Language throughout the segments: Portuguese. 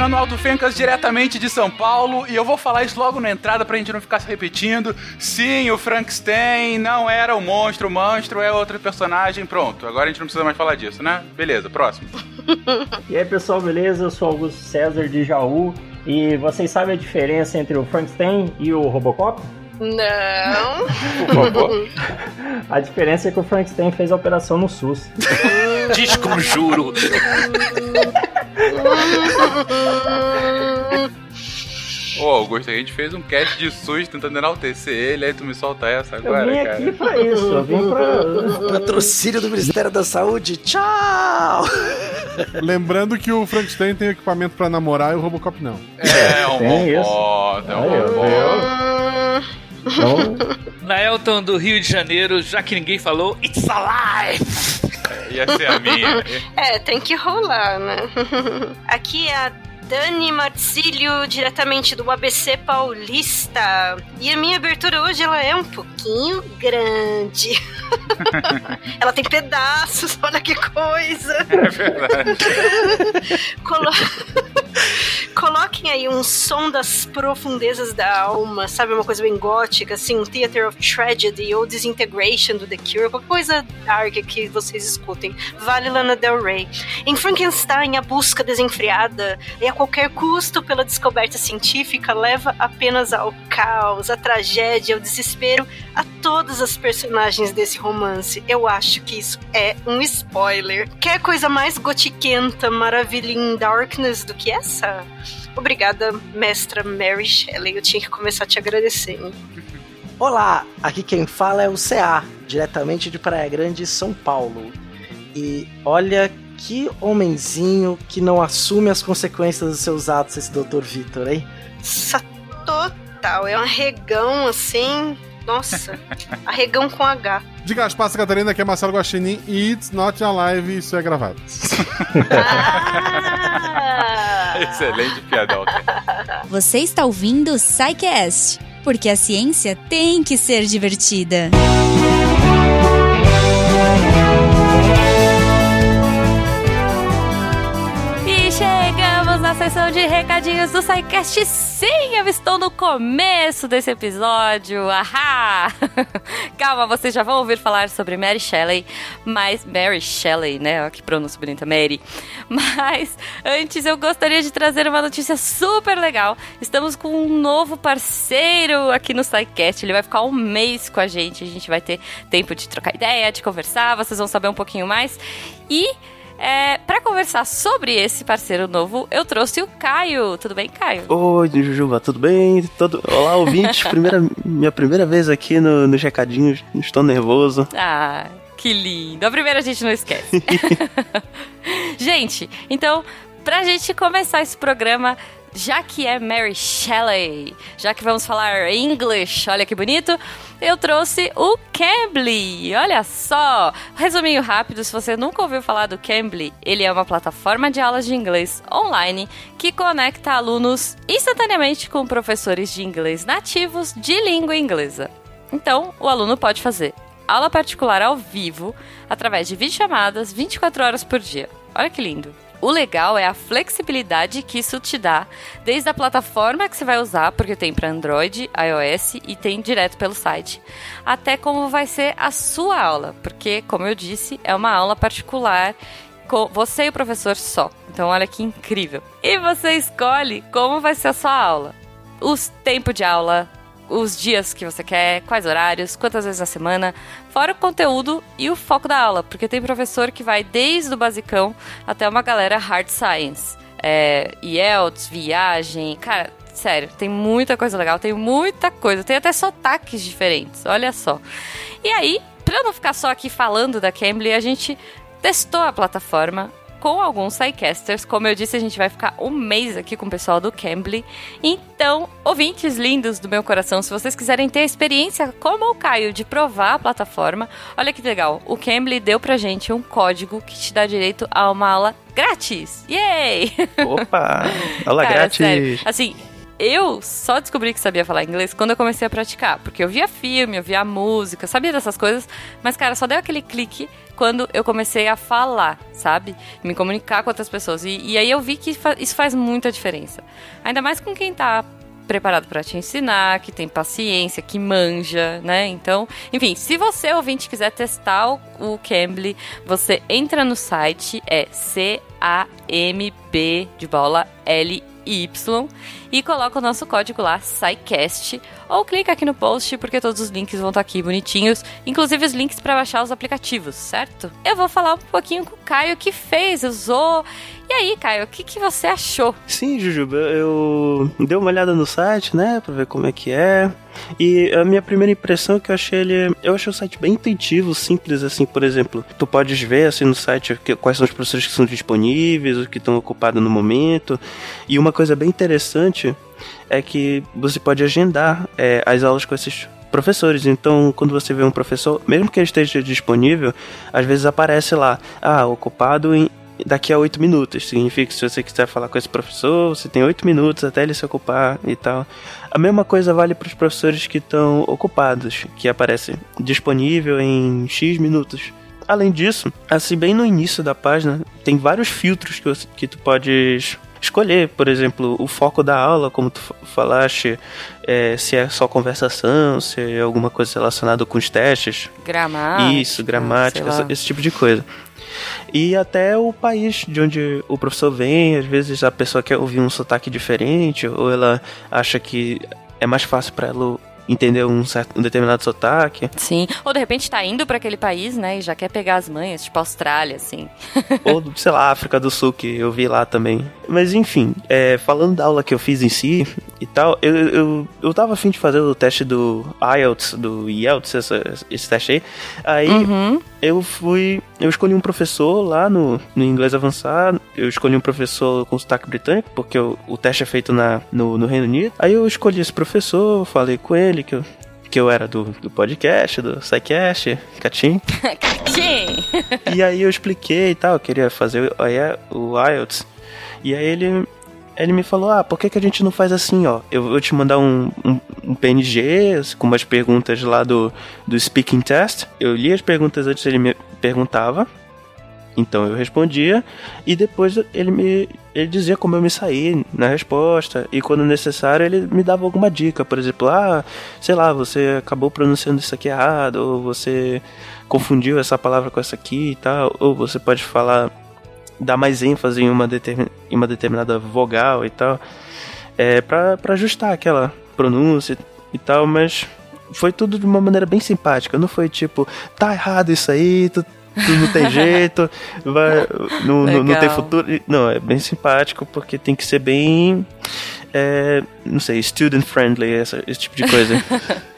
Fernando Alto Fencas, diretamente de São Paulo, e eu vou falar isso logo na entrada pra gente não ficar se repetindo. Sim, o Frankenstein não era o monstro, o monstro é outro personagem. Pronto, agora a gente não precisa mais falar disso, né? Beleza, próximo. e aí, pessoal, beleza? Eu sou Augusto César de Jaú, e vocês sabem a diferença entre o Frankenstein e o Robocop? Não. Por favor. A diferença é que o Frankenstein fez a operação no SUS. Desconjuro. Ô, Augusto, a gente fez um cast de SUS tentando enaltecer ele, aí tu me solta essa Eu agora, vim cara. aqui pra isso, eu vim pra... Patrocínio do Ministério da Saúde. Tchau! Lembrando que o Frankenstein tem equipamento pra namorar e o Robocop não. É, um Tem bom isso. ponto, é um bom ponto. Então, Naelton do Rio de Janeiro, já que ninguém falou, It's Alive! Ia ser a minha. É, tem que rolar, né? Aqui é a Dani Marcílio, diretamente do ABC Paulista. E a minha abertura hoje ela é um pouquinho grande. ela tem pedaços, olha que coisa. É verdade. Colo... Coloquem aí um som das profundezas da alma, sabe? Uma coisa bem gótica, assim, um Theater of Tragedy ou Disintegration do The Cure, qualquer coisa dark que vocês escutem. Vale Lana Del Rey. Em Frankenstein, a busca desenfreada e a qualquer custo pela descoberta científica leva apenas ao caos, à tragédia, ao desespero a todas as personagens desse romance. Eu acho que isso é um spoiler. Quer coisa mais gotiquenta, maravilha em darkness do que essa? Obrigada, mestra Mary Shelley. Eu tinha que começar te agradecendo. Olá, aqui quem fala é o CA, diretamente de Praia Grande, São Paulo. E olha que homenzinho que não assume as consequências dos seus atos, esse Dr. Vitor, hein? Total. É um arregão assim. Nossa, arregão com H. Diga as passas, Catarina, que é Marcelo Guaxinim e It's Not Alive, isso é gravado. Ah! Excelente piadoca. Você está ouvindo o SciCast, porque a ciência tem que ser divertida. E na sessão de recadinhos do SciCast. Sim, eu estou no começo desse episódio. Ahá! Calma, vocês já vão ouvir falar sobre Mary Shelley, mas... Mary Shelley, né? Olha que pronúncia bonita, Mary. Mas antes eu gostaria de trazer uma notícia super legal. Estamos com um novo parceiro aqui no SciCast. Ele vai ficar um mês com a gente. A gente vai ter tempo de trocar ideia, de conversar. Vocês vão saber um pouquinho mais. E... É, para conversar sobre esse parceiro novo, eu trouxe o Caio. Tudo bem, Caio? Oi, Jujuba, tudo bem? Todo... Olá, ouvintes. Primeira... Minha primeira vez aqui no, nos recadinhos. Estou nervoso. Ah, que lindo. A primeira a gente não esquece. gente, então, pra gente começar esse programa, já que é Mary Shelley, já que vamos falar English, olha que bonito, eu trouxe o Cambly. Olha só! Resuminho rápido, se você nunca ouviu falar do Cambly, ele é uma plataforma de aulas de inglês online que conecta alunos instantaneamente com professores de inglês nativos de língua inglesa. Então, o aluno pode fazer aula particular ao vivo através de videochamadas 24 horas por dia. Olha que lindo. O legal é a flexibilidade que isso te dá, desde a plataforma que você vai usar, porque tem para Android, iOS e tem direto pelo site, até como vai ser a sua aula, porque, como eu disse, é uma aula particular com você e o professor só. Então, olha que incrível. E você escolhe como vai ser a sua aula. Os tempo de aula, os dias que você quer, quais horários, quantas vezes na semana, fora o conteúdo e o foco da aula, porque tem professor que vai desde o basicão até uma galera hard science. É, IELTS, viagem, cara, sério, tem muita coisa legal, tem muita coisa, tem até sotaques diferentes, olha só. E aí, pra eu não ficar só aqui falando da Cambly, a gente testou a plataforma com alguns sidecasters. Como eu disse, a gente vai ficar um mês aqui com o pessoal do Cambly. Então, ouvintes lindos do meu coração, se vocês quiserem ter a experiência como o Caio de provar a plataforma, olha que legal. O Cambly deu pra gente um código que te dá direito a uma aula grátis. Yay! Opa! Aula Cara, grátis. sério, assim, eu só descobri que sabia falar inglês quando eu comecei a praticar. Porque eu via filme, eu via música, sabia dessas coisas, mas, cara, só deu aquele clique quando eu comecei a falar, sabe? Me comunicar com outras pessoas. E, e aí eu vi que fa isso faz muita diferença. Ainda mais com quem tá preparado para te ensinar, que tem paciência, que manja, né? Então, enfim, se você ouvinte quiser testar o, o Cambly, você entra no site, é C A M B de bola L Y e coloca o nosso código lá, SciCast, ou clica aqui no post, porque todos os links vão estar aqui bonitinhos, inclusive os links para baixar os aplicativos, certo? Eu vou falar um pouquinho com o Caio que fez, usou. E aí, Caio, o que, que você achou? Sim, Jujuba, eu dei uma olhada no site, né, pra ver como é que é. E a minha primeira impressão é que eu achei ele. Eu achei o site bem intuitivo, simples, assim, por exemplo. Tu podes ver assim no site quais são os professores que são disponíveis, os que estão ocupados no momento. E uma coisa bem interessante é que você pode agendar é, as aulas com esses professores. Então, quando você vê um professor, mesmo que ele esteja disponível, às vezes aparece lá, ah, ocupado em daqui a oito minutos. Significa que se você quiser falar com esse professor, você tem oito minutos até ele se ocupar e tal. A mesma coisa vale para os professores que estão ocupados, que aparece disponível em X minutos. Além disso, assim, bem no início da página, tem vários filtros que, você- que tu podes escolher. Por exemplo, o foco da aula, como tu fa- falaste, é, se é só conversação, se é alguma coisa relacionada com os testes. Gramática. Isso, gramática, essa- esse tipo de coisa. E até o país de onde o professor vem, às vezes a pessoa quer ouvir um sotaque diferente, ou ela acha que é mais fácil para ela entender um, certo, um determinado sotaque. Sim. Ou de repente tá indo para aquele país, né, e já quer pegar as manhas, tipo Austrália, assim. ou, sei lá, África do Sul, que eu vi lá também. Mas enfim, é, falando da aula que eu fiz em si e tal, eu, eu, eu tava afim de fazer o teste do IELTS, do IELTS, essa, esse teste aí. Aí Uhum. Eu fui. Eu escolhi um professor lá no, no inglês avançado. Eu escolhi um professor com sotaque britânico, porque o, o teste é feito na, no, no Reino Unido. Aí eu escolhi esse professor, falei com ele que eu, que eu era do, do podcast, do SciCast, Catim. Sim. e aí eu expliquei e tal, eu queria fazer o, o IELTS. E aí ele, ele me falou, ah, por que, que a gente não faz assim, ó? Eu vou te mandar um, um, um PNG com umas perguntas lá do, do Speaking Test. Eu li as perguntas antes, ele me perguntava. Então eu respondia e depois ele me ele dizia como eu me saí na resposta e quando necessário ele me dava alguma dica, por exemplo, ah, sei lá, você acabou pronunciando isso aqui errado ou você confundiu essa palavra com essa aqui e tal, ou você pode falar dar mais ênfase em uma, determin, em uma determinada vogal e tal, é para ajustar aquela pronúncia e tal, mas foi tudo de uma maneira bem simpática, não foi tipo, tá errado isso aí, tu tu não tem jeito, vai, não, não, não tem futuro. Não, é bem simpático porque tem que ser bem, é, não sei, student friendly, essa, esse tipo de coisa.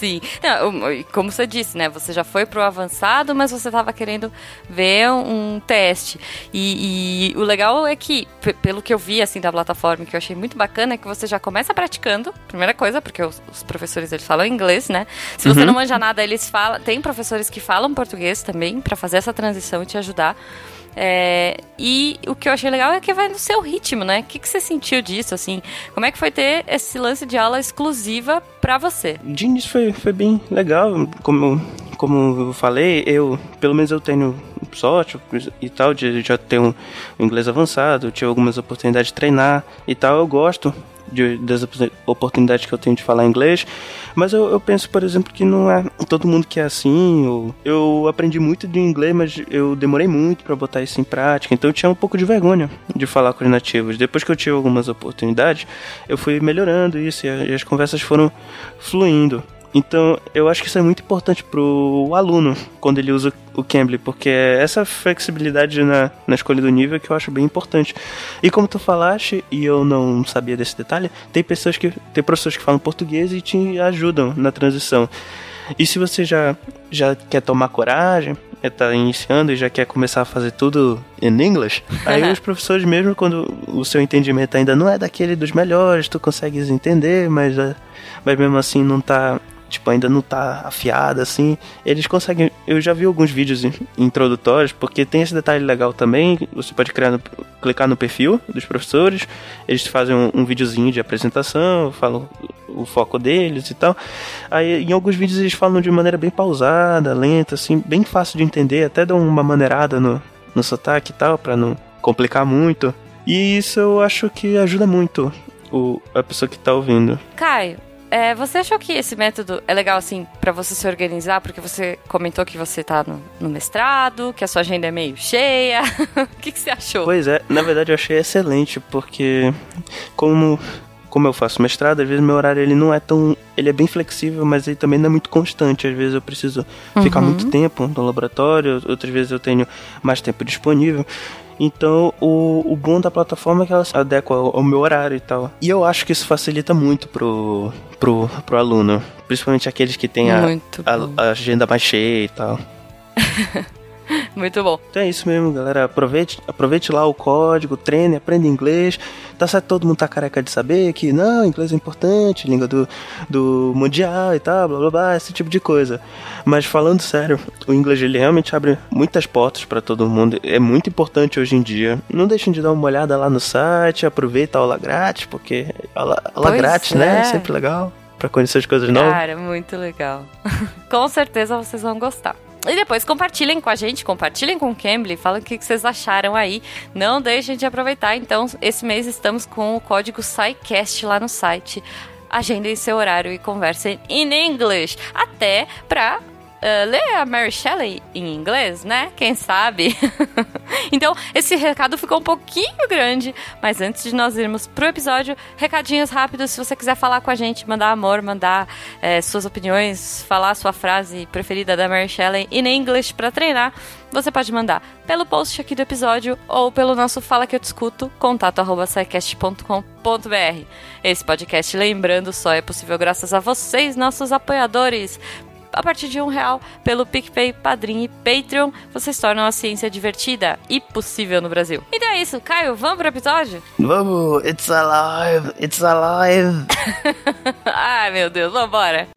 Sim. Não, como você disse, né? Você já foi pro avançado, mas você tava querendo ver um teste. E, e o legal é que, pelo que eu vi, assim, da plataforma, que eu achei muito bacana, é que você já começa praticando, primeira coisa, porque os, os professores, eles falam inglês, né? Se você Uhum. não manja nada, eles falam... Tem professores que falam português também, pra fazer essa transição e te ajudar. É, e o que eu achei legal é que vai no seu ritmo, né? O que, que você sentiu disso, assim? Como é que foi ter esse lance de aula exclusiva pra você? De início foi, foi bem legal, como, como eu falei, eu, pelo menos eu tenho sorte e tal, de já ter um, inglês avançado, tive algumas oportunidades de treinar e tal, eu gosto de, das opor- oportunidades que eu tenho de falar inglês, mas eu, eu penso, por exemplo, que não é todo mundo que é assim, eu, eu aprendi muito de inglês, mas eu demorei muito para botar isso em prática, então eu tinha um pouco de vergonha de falar com os nativos. Depois que eu tive algumas oportunidades, eu fui melhorando isso e as conversas foram fluindo. Então, eu acho que isso é muito importante pro aluno quando ele usa o Cambly, porque é essa flexibilidade na, na escolha do nível que eu acho bem importante. E como tu falaste, e eu não sabia desse detalhe, tem pessoas que tem professores que falam português e te ajudam na transição. E se você já já quer tomar coragem, está iniciando e já quer começar a fazer tudo em inglês, aí os professores mesmo quando o seu entendimento ainda não é daquele dos melhores, tu consegues entender, mas, eh, mas mesmo assim não tá tipo, ainda não tá afiada, assim, eles conseguem. Eu já vi alguns vídeos introdutórios, porque tem esse detalhe legal também. Você pode criar no, clicar no perfil dos professores, eles fazem um, um videozinho de apresentação, falam o foco deles e tal. Aí em alguns vídeos eles falam de maneira bem pausada, lenta, assim, bem fácil de entender, até dão uma maneirada no, no sotaque e tal, pra não complicar muito. E isso eu acho que ajuda muito o, a pessoa que tá ouvindo. Caio, é, você achou que esse método é legal, assim, para você se organizar? Porque você comentou que você tá no, no mestrado, que a sua agenda é meio cheia. o que, que você achou? Pois é, na verdade eu achei excelente, porque como como eu faço mestrado, às vezes meu horário ele não é tão. Ele é bem flexível, mas ele também não é muito constante. Às vezes eu preciso uhum. ficar muito tempo no laboratório, outras vezes eu tenho mais tempo disponível. Então, o, o bom da plataforma é que ela se adequa ao, ao, meu horário e tal. E eu acho que isso facilita muito pro, pro, pro aluno. Principalmente aqueles que têm a, a, a agenda mais cheia e tal. Muito bom. Então é isso mesmo, galera. Aproveite, aproveite lá o código, treine, aprenda inglês. Tá certo, todo mundo tá careca de saber que não, inglês é importante, língua do, do mundial e tal, blá blá blá, esse tipo de coisa. Mas falando sério, o inglês ele realmente abre muitas portas para todo mundo. É muito importante hoje em dia. Não deixem de dar uma olhada lá no site, aproveita a aula grátis, porque aula, aula grátis, né? é. né? É sempre legal para conhecer as coisas novas. Cara, muito legal. Com certeza vocês vão gostar. E depois compartilhem com a gente, compartilhem com o Cambly, falem o que vocês acharam aí. Não deixem de aproveitar. Então, esse mês estamos com o código SciCast lá no site. Agendem seu horário e conversem em inglês. Até pra uh, a Mary Shelley em inglês, né? Quem sabe? então, esse recado ficou um pouquinho grande, mas antes de nós irmos pro episódio, recadinhos rápidos. Se você quiser falar com a gente, mandar amor, mandar é, suas opiniões, falar a sua frase preferida da Mary Shelley em inglês para treinar, você pode mandar pelo post aqui do episódio ou pelo nosso Fala Que Eu Te Escuto, contato arroba Esse podcast, lembrando, só é possível graças a vocês, nossos apoiadores a partir de um real pelo PicPay, Padrim e Patreon, vocês tornam a ciência divertida e possível no Brasil. Então é isso, Caio, vamos pro episódio? Vamos, it's alive, it's alive. Ai meu Deus, vambora.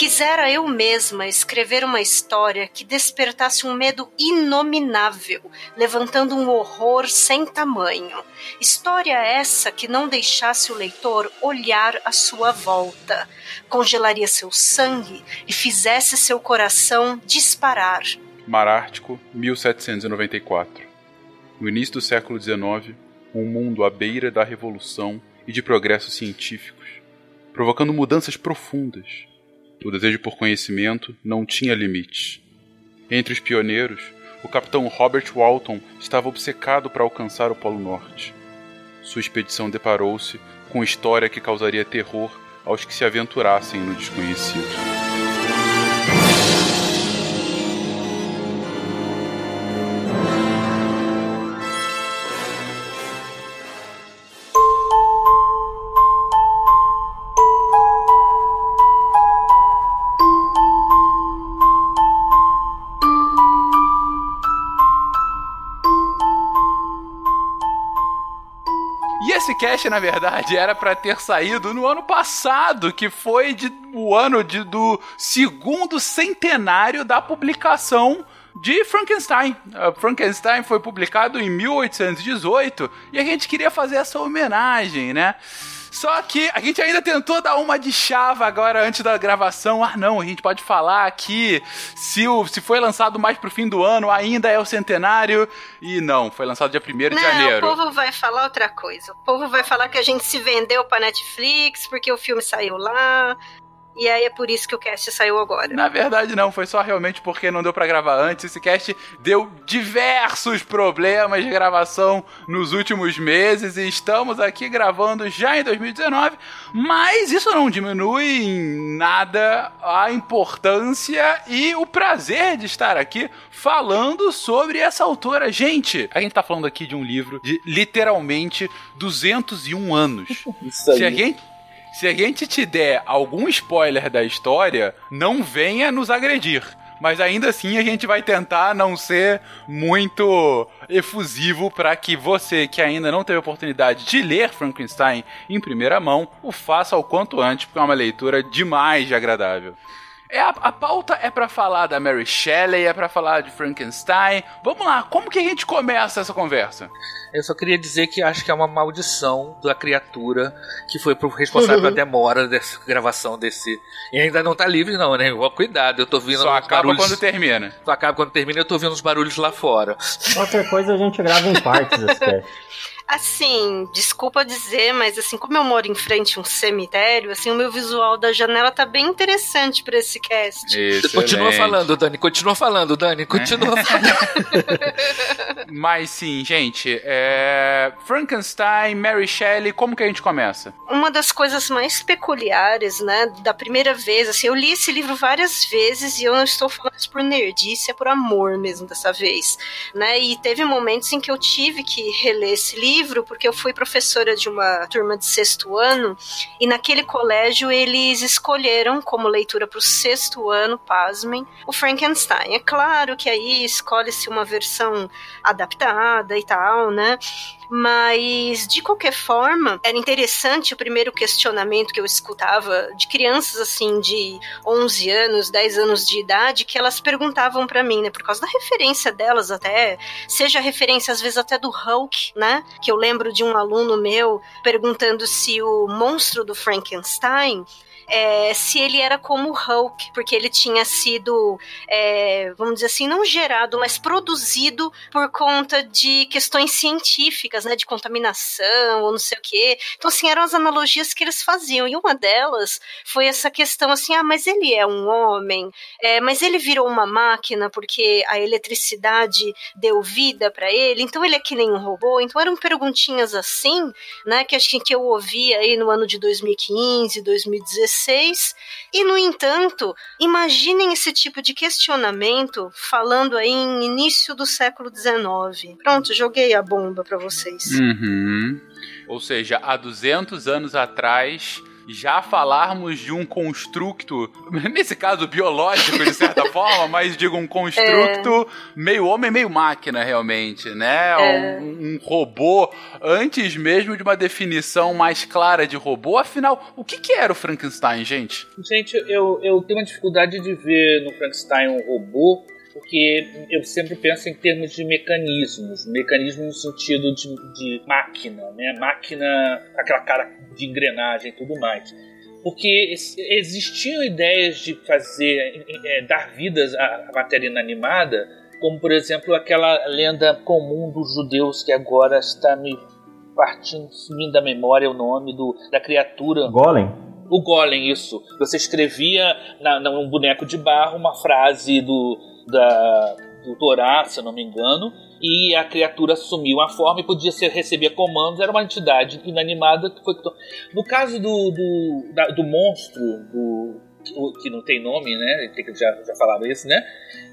Quisera eu mesma escrever uma história que despertasse um medo inominável, levantando um horror sem tamanho. História essa que não deixasse o leitor olhar à sua volta, congelaria seu sangue e fizesse seu coração disparar. Mar Ártico, 1794. No início do século XIX, um mundo à beira da revolução e de progressos científicos, provocando mudanças profundas o desejo por conhecimento não tinha limites. Entre os pioneiros, o capitão Robert Walton estava obcecado para alcançar o Polo Norte. Sua expedição deparou-se com história que causaria terror aos que se aventurassem no desconhecido. Cast, na verdade, era para ter saído no ano passado, que foi de, o ano de, do segundo centenário da publicação de Frankenstein. Uh, Frankenstein foi publicado em 1818 e a gente queria fazer essa homenagem, né? Só que a gente ainda tentou dar uma de chava agora antes da gravação. Ah, não, a gente pode falar aqui se, o, se foi lançado mais pro fim do ano, ainda é o centenário. E não, foi lançado dia 1 de não, janeiro. O povo vai falar outra coisa. O povo vai falar que a gente se vendeu pra Netflix porque o filme saiu lá. E aí é por isso que o cast saiu agora. Na verdade, não, foi só realmente porque não deu pra gravar antes. Esse cast deu diversos problemas de gravação nos últimos meses e estamos aqui gravando já em 2019, mas isso não diminui em nada a importância e o prazer de estar aqui falando sobre essa autora. Gente, a gente tá falando aqui de um livro de literalmente 201 anos. Isso aí. Se a gente se a gente te der algum spoiler da história, não venha nos agredir. Mas ainda assim a gente vai tentar não ser muito efusivo para que você que ainda não teve oportunidade de ler Frankenstein em primeira mão, o faça o quanto antes, porque é uma leitura demais de agradável. É a, a pauta é para falar da Mary Shelley, é para falar de Frankenstein. Vamos lá, como que a gente começa essa conversa? Eu só queria dizer que acho que é uma maldição da criatura que foi pro responsável pela demora dessa gravação desse. E ainda não tá livre, não, né? Cuidado, eu tô ouvindo Só uns acaba barulhos. quando termina. Só acaba quando termina, eu tô ouvindo uns barulhos lá fora. Qualquer coisa a gente grava em partes esse. Assim, desculpa dizer, mas assim, como eu moro em frente a um cemitério, assim, o meu visual da janela tá bem interessante pra esse cast. Continua falando, Dani. Continua falando, Dani. Continua falando. Mas sim, gente, é... Frankenstein, Mary Shelley, como que a gente começa? Uma das coisas mais peculiares, né, da primeira vez, assim, eu li esse livro várias vezes e eu não estou falando isso por nerdice, é por amor mesmo dessa vez, né, e teve momentos em que eu tive que reler esse livro, porque eu fui professora de uma turma de sexto ano, e naquele colégio eles escolheram como leitura para o sexto ano, pasmem, o Frankenstein. É claro que aí escolhe-se uma versão adaptada e tal, né? Mas, de qualquer forma, era interessante o primeiro questionamento que eu escutava de crianças, assim, de 11 anos, 10 anos de idade, que elas perguntavam para mim, né, por causa da referência delas até, seja a referência às vezes até do Hulk, né, que eu lembro de um aluno meu perguntando se o monstro do Frankenstein é, se ele era como o Hulk, porque ele tinha sido, é, vamos dizer assim, não gerado, mas produzido por conta de questões científicas, né, de contaminação ou não sei o quê. Então, assim, eram as analogias que eles faziam. E uma delas foi essa questão assim, ah, mas ele é um homem, é, mas ele virou uma máquina porque a eletricidade deu vida para ele, então ele é que nem um robô. Então eram perguntinhas assim, né, que acho que eu ouvi aí no ano de 2015, 2016, e, no entanto, imaginem esse tipo de questionamento falando aí em início do século XIX. Pronto, joguei a bomba para vocês. Uhum. Ou seja, há 200 anos atrás, já falarmos de um construto, nesse caso biológico de certa forma, mas digo um construto meio homem, meio máquina realmente, né? É. Um, um robô antes mesmo de uma definição mais clara de robô. Afinal, o que, que era o Frankenstein, gente? Gente, eu, eu tenho uma dificuldade de ver no Frankenstein um robô, porque eu sempre penso em termos de mecanismos, mecanismo no sentido de, de máquina, né? Máquina, aquela cara de engrenagem e tudo mais. Porque existiam ideias de fazer, eh, dar vidas à matéria inanimada, como por exemplo aquela lenda comum dos judeus que agora está me partindo, sumindo da memória o nome do, da criatura. Golem? O Golem, isso. Você escrevia na, num boneco de barro uma frase do, da, do Torá, se não me engano, e a criatura assumiu a forma e podia ser, receber comandos, era uma entidade inanimada que foi. No caso do, do, da- do monstro, do, que não tem nome, né? que- Já, já falaram isso, né?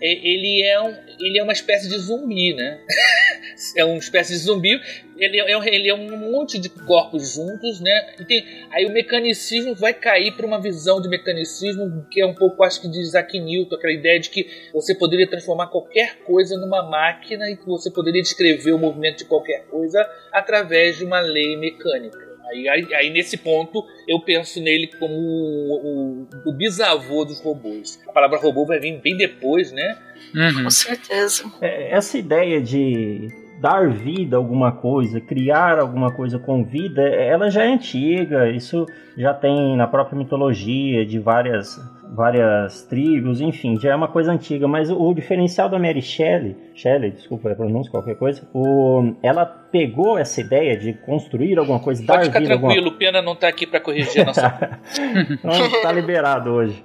Ele é, um, ele é uma espécie de zumbi, né? é uma espécie de zumbi. Ele é, um- ele é um monte de corpos juntos, né? E tem, aí o mecanicismo vai cair para uma visão de mecanicismo que é um pouco, acho que, de Isaac Newton, aquela ideia de que você poderia transformar qualquer coisa numa máquina e que você poderia descrever o movimento de qualquer coisa através de uma lei mecânica. Aí, aí, aí, nesse ponto eu penso nele como o, o- o bisavô dos robôs. A palavra robô vai vir bem depois, né? Com certeza. É, Essa ideia de dar vida a alguma coisa, criar alguma coisa com vida, ela já é antiga. Isso já tem na própria mitologia de várias várias tribos, enfim, já é uma coisa antiga, mas o diferencial da Mary Shelley, Shelley, desculpa a pronúncia, qualquer coisa, o, ela pegou essa ideia de construir alguma coisa, Pode dar ficar vida alguma tranquilo, o Pena não tá aqui pra corrigir a nossa. Não, tá liberado hoje.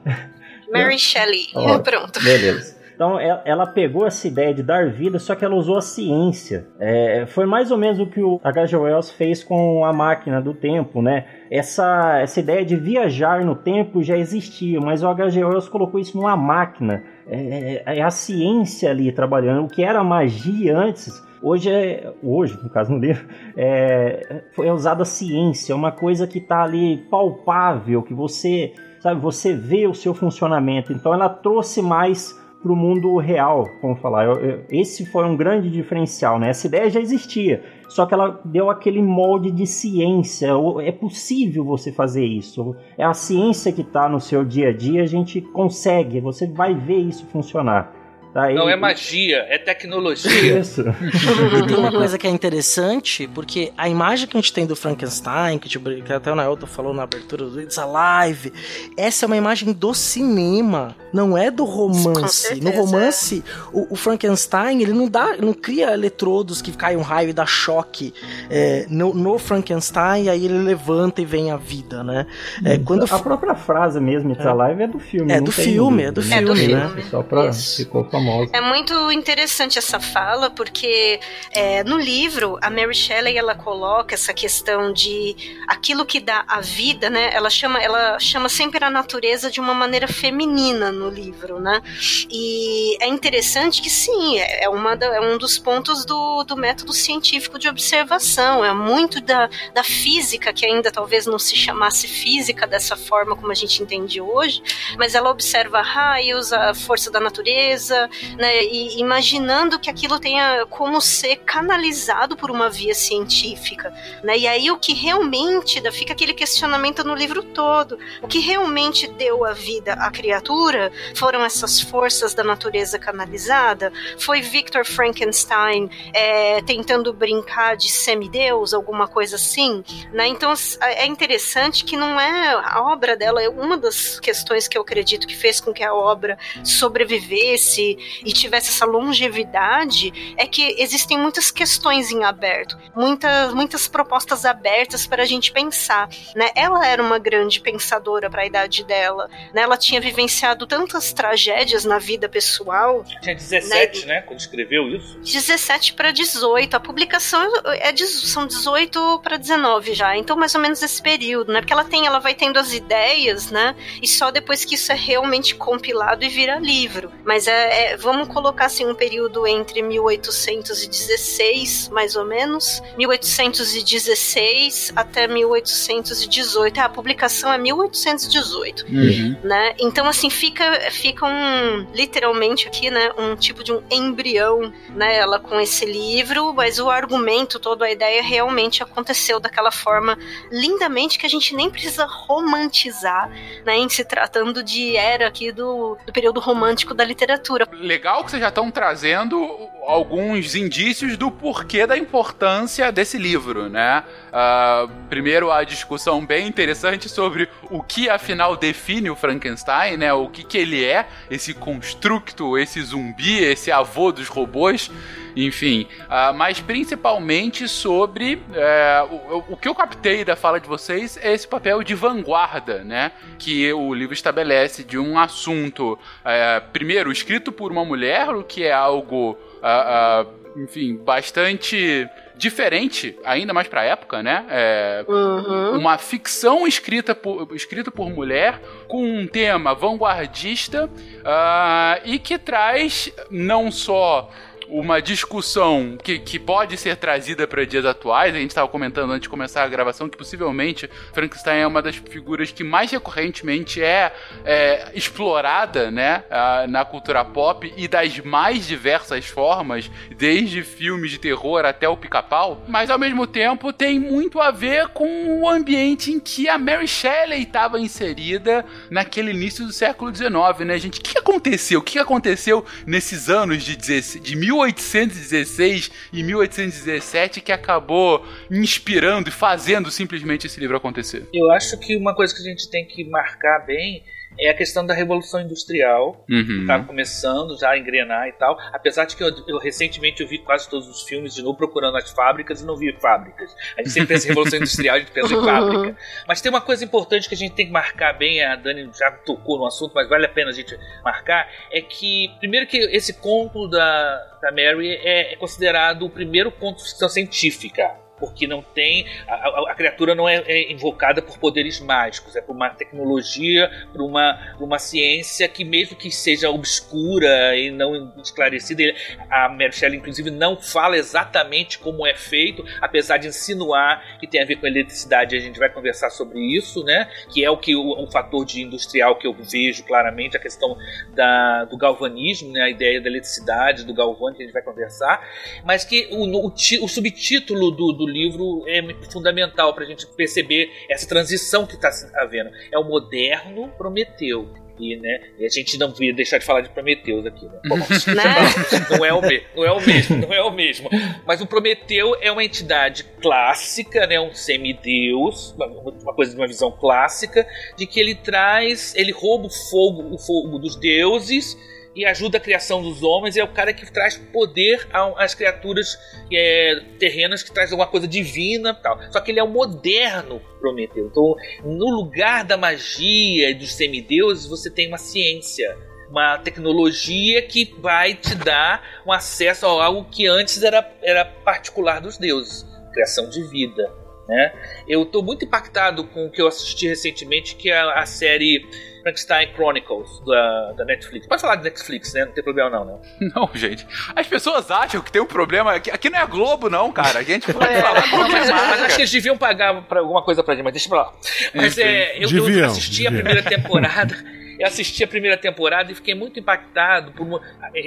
Mary Shelley. Ó, Pronto. Beleza. Então ela, ela pegou essa ideia de dar vida, só que ela usou a ciência. É, foi mais ou menos o que o H.G. Wells fez com a máquina do tempo, né? Essa, essa ideia de viajar no tempo já existia, mas o H.G. Wells colocou isso numa máquina. É, é a ciência ali trabalhando. O que era magia antes Hoje é. Hoje, no caso no livro, é, foi usada a ciência, uma coisa que está ali palpável, que você. Sabe, você vê o seu funcionamento. Então ela trouxe mais para o mundo real, vamos falar. Eu- eu- Esse foi um grande diferencial, né? Essa ideia já existia, só que ela deu aquele molde de ciência. É possível você fazer isso. É a ciência que está no seu dia a dia, a gente consegue. Você vai ver isso funcionar. Tá? Não é magia, é tecnologia. Isso. E tem uma coisa que é interessante, porque a imagem que a gente tem do Frankenstein, que, tipo, que até o Naoto falou na abertura do It's Alive, essa é uma imagem do cinema, não é do romance. certeza, No romance, o, o Frankenstein, ele não dá, não cria eletrodos que caem um raio e dá choque é, no, no Frankenstein, aí ele levanta e vem a vida, né? É, quando A própria frase mesmo, It's Alive, é do filme. É do tem filme, dúvida, é do né? filme, Isso, né? Só pra... Ficou famosa. É muito interessante essa fala, porque é, no livro a Mary Shelley ela coloca essa questão de aquilo que dá a vida, né? Ela chama, ela chama sempre a natureza de uma maneira feminina no livro, né? E é interessante que sim, é, uma da- é um dos pontos do, do método científico de observação, é muito da, da física, que ainda talvez não se chamasse física dessa forma como a gente entende hoje, mas ela observa raios, a força da natureza, né, e imaginando que aquilo tenha como ser canalizado por uma via científica, né? E aí o que realmente fica aquele questionamento no livro todo, o que realmente deu a vida à criatura foram essas forças da natureza canalizada? Foi Victor Frankenstein é, tentando brincar de semideus, alguma coisa assim, né? Então é interessante que não é a obra dela, é uma das questões que eu acredito que fez com que a obra sobrevivesse e tivesse essa longevidade é que existem muitas questões em aberto, muitas, muitas propostas abertas para a gente pensar. Né? Ela era uma grande pensadora para a idade dela, né? ela tinha vivenciado tantas tragédias na vida pessoal. Tinha 17, né? Quando escreveu isso. 17 para 18, a publicação é de, são 18 para 19 já, então mais ou menos esse período, né? Porque ela tem, ela vai tendo as ideias, né? E só depois que isso é realmente compilado e vira livro. Mas é, é vamos colocar assim um período entre 1816, mais ou menos, 1816 até 1818. Ah, a publicação é 1818, Uhum. né? Então assim fica fica um literalmente aqui, né, um tipo de um embrião, né, ela com esse livro, mas o argumento, toda a ideia realmente aconteceu daquela forma lindamente que a gente nem precisa romantizar, né, em se tratando de era aqui do, do período romântico da literatura. Legal que vocês já estão trazendo alguns indícios do porquê da importância desse livro, né? Ah, primeiro, a discussão bem interessante sobre o que afinal define o Frankenstein, né? O que, que ele é, esse constructo, esse zumbi, esse avô dos robôs, enfim. Ah, mas principalmente sobre é, o, o que eu captei da fala de vocês é esse papel de vanguarda, né? Que o livro estabelece de um assunto, é, primeiro, escrito por uma mulher, o que é algo, ah, ah, enfim, bastante diferente, ainda mais pra época, né? É, Uhum. uma ficção escrita por, escrita por mulher com um tema vanguardista ah, e que traz não só uma discussão que, que pode ser trazida para dias atuais. A gente estava comentando antes de começar a gravação que possivelmente Frankenstein é uma das figuras que mais recorrentemente é, é explorada né, na cultura pop e das mais diversas formas, desde filmes de terror até o pica-pau. Mas ao mesmo tempo tem muito a ver com o ambiente em que a Mary Shelley estava inserida naquele início do século XIX, né, gente? O que aconteceu? O que aconteceu nesses anos de, 16 de 1816 e 1817 que acabou inspirando e fazendo simplesmente esse livro acontecer? Eu acho que uma coisa que a gente tem que marcar bem é a questão da revolução industrial, Uhum. estava começando já a engrenar e tal. Apesar de que eu, eu recentemente eu vi quase todos os filmes de novo procurando as fábricas e não vi fábricas. A gente sempre pensa em revolução industrial, a gente pensa em fábrica. Mas tem uma coisa importante que a gente tem que marcar bem, a Dani já tocou no assunto, mas vale a pena a gente marcar, é que, primeiro que esse conto da, da Mary é, é considerado o primeiro conto de ficção científica. Porque não tem. A, a- a criatura não é, é invocada por poderes mágicos, é por uma tecnologia, por uma, uma ciência que, mesmo que seja obscura e não esclarecida, a Mary inclusive, não fala exatamente como é feito, apesar de insinuar que tem a ver com eletricidade. A gente vai conversar sobre isso, né? Que é o que o, um fator de industrial que eu vejo claramente, a questão da, do galvanismo, né? A ideia da eletricidade, do galvão, que a gente vai conversar. Mas que o, o, o subtítulo do, do livro é fundamental para a gente perceber essa transição que está havendo. É o moderno Prometeu. E, né, e a gente não ia deixar de falar de Prometeus aqui, né? Bom, Né? não é o mesmo, não é o mesmo, não é o mesmo. Mas o Prometeu é uma entidade clássica, né, um semideus, uma, uma coisa de uma visão clássica, de que ele traz, ele rouba o fogo, o fogo dos deuses e ajuda a criação dos homens. E é o cara que traz poder às criaturas é, terrenas, que traz alguma coisa divina, tal. Só que ele é o moderno Prometeu. Então, no lugar da magia e dos semideuses, você tem uma ciência uma tecnologia que vai te dar um acesso a algo que antes era, era particular dos deuses, criação de vida. Né? Eu estou muito impactado com o que eu assisti recentemente, que é a série Frankenstein Chronicles da, da Netflix. Pode falar de Netflix, né? Não tem problema não, né? Não, gente. As pessoas acham que tem um problema. Aqui, aqui não é a Globo, não, cara. A gente pode falar Não, mas, mas acho que eles deviam pagar pra alguma coisa pra gente, mas deixa pra lá. Mas Enfim. é, eu, eu Deviam, assisti a deviam. primeira temporada. Eu assisti a primeira temporada e fiquei muito impactado por uma-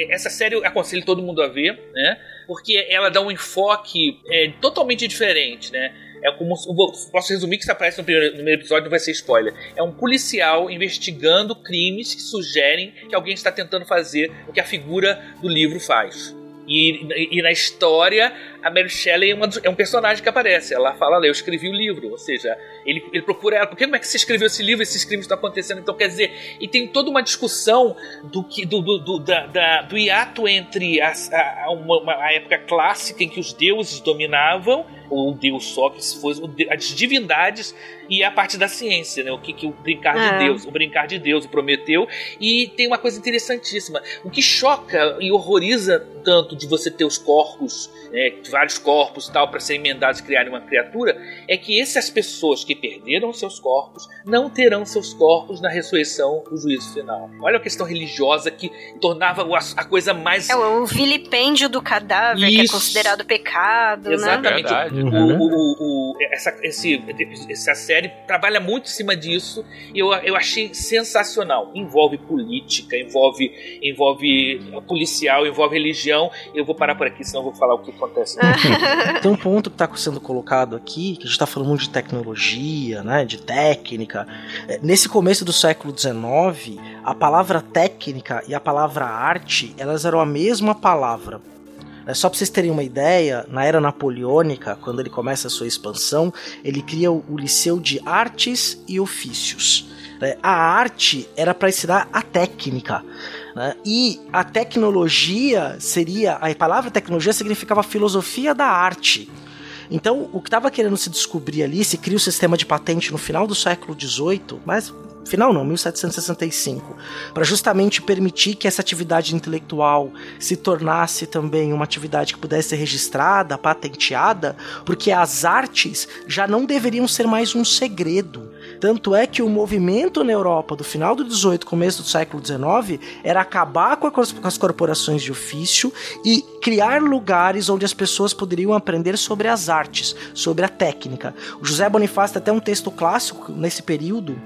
essa série eu aconselho todo mundo a ver, né? Porque ela dá um enfoque é, totalmente diferente, né? É como se- posso resumir que isso aparece no primeiro, no primeiro episódio, não vai ser spoiler. É um policial investigando crimes que sugerem que alguém está tentando fazer o que a figura do livro faz. E, e na história, a Mary Shelley é, uma é um personagem que aparece. Ela fala, "Olha, eu escrevi o livro. Ou seja, ele, ele procura ela. Por que como é que você escreveu esse livro? Esses crimes estão acontecendo. Então, quer dizer, e tem toda uma discussão do, que, do, do, do, da- da- do hiato entre a, a- uma, uma- a época clássica em que os deuses dominavam, ou um deus só, que se fosse o as divindades, e a parte da ciência, né? O que, que o brincar É. de Deus, o brincar de Deus, o Prometeu. E tem uma coisa interessantíssima. O que choca e horroriza tanto de você ter os corpos, né, vários corpos e tal, para serem emendados e criarem uma criatura, é que essas pessoas que perderam seus corpos não terão seus corpos na ressurreição do juízo final. Olha a questão religiosa que tornava a, coisa mais. É o vilipêndio do cadáver, que é Isso. considerado pecado, né? Exatamente. Verdade. O- o- o- o- essa, esse, essa série trabalha muito em cima disso e eu, eu achei sensacional. Envolve política, envolve, envolve policial, envolve religião. Eu vou parar por aqui, senão eu vou falar o que acontece. Tem um ponto que está sendo colocado aqui, que a gente está falando muito de tecnologia, né, de técnica. É, Nesse começo do século XIX, a palavra técnica e a palavra arte, elas eram a mesma palavra. É só para vocês terem uma ideia, na era napoleônica, quando ele começa a sua expansão, ele cria o Liceu de Artes e Ofícios. né? A arte era para ensinar a técnica. Né? E a tecnologia seria. A palavra tecnologia significava filosofia da arte. Então, o que estava querendo se descobrir ali, se cria o sistema de patente no final do século XVIII, mas final não, 1765, para justamente permitir que essa atividade intelectual se tornasse também uma atividade que pudesse ser registrada, patenteada, porque as artes já não deveriam ser mais um segredo. Tanto é que o movimento na Europa do final do 18, começo do século 19, era acabar com as corporações de ofício e criar lugares onde as pessoas poderiam aprender sobre as artes, sobre a técnica. O José Bonifácio tem até um texto clássico nesse período,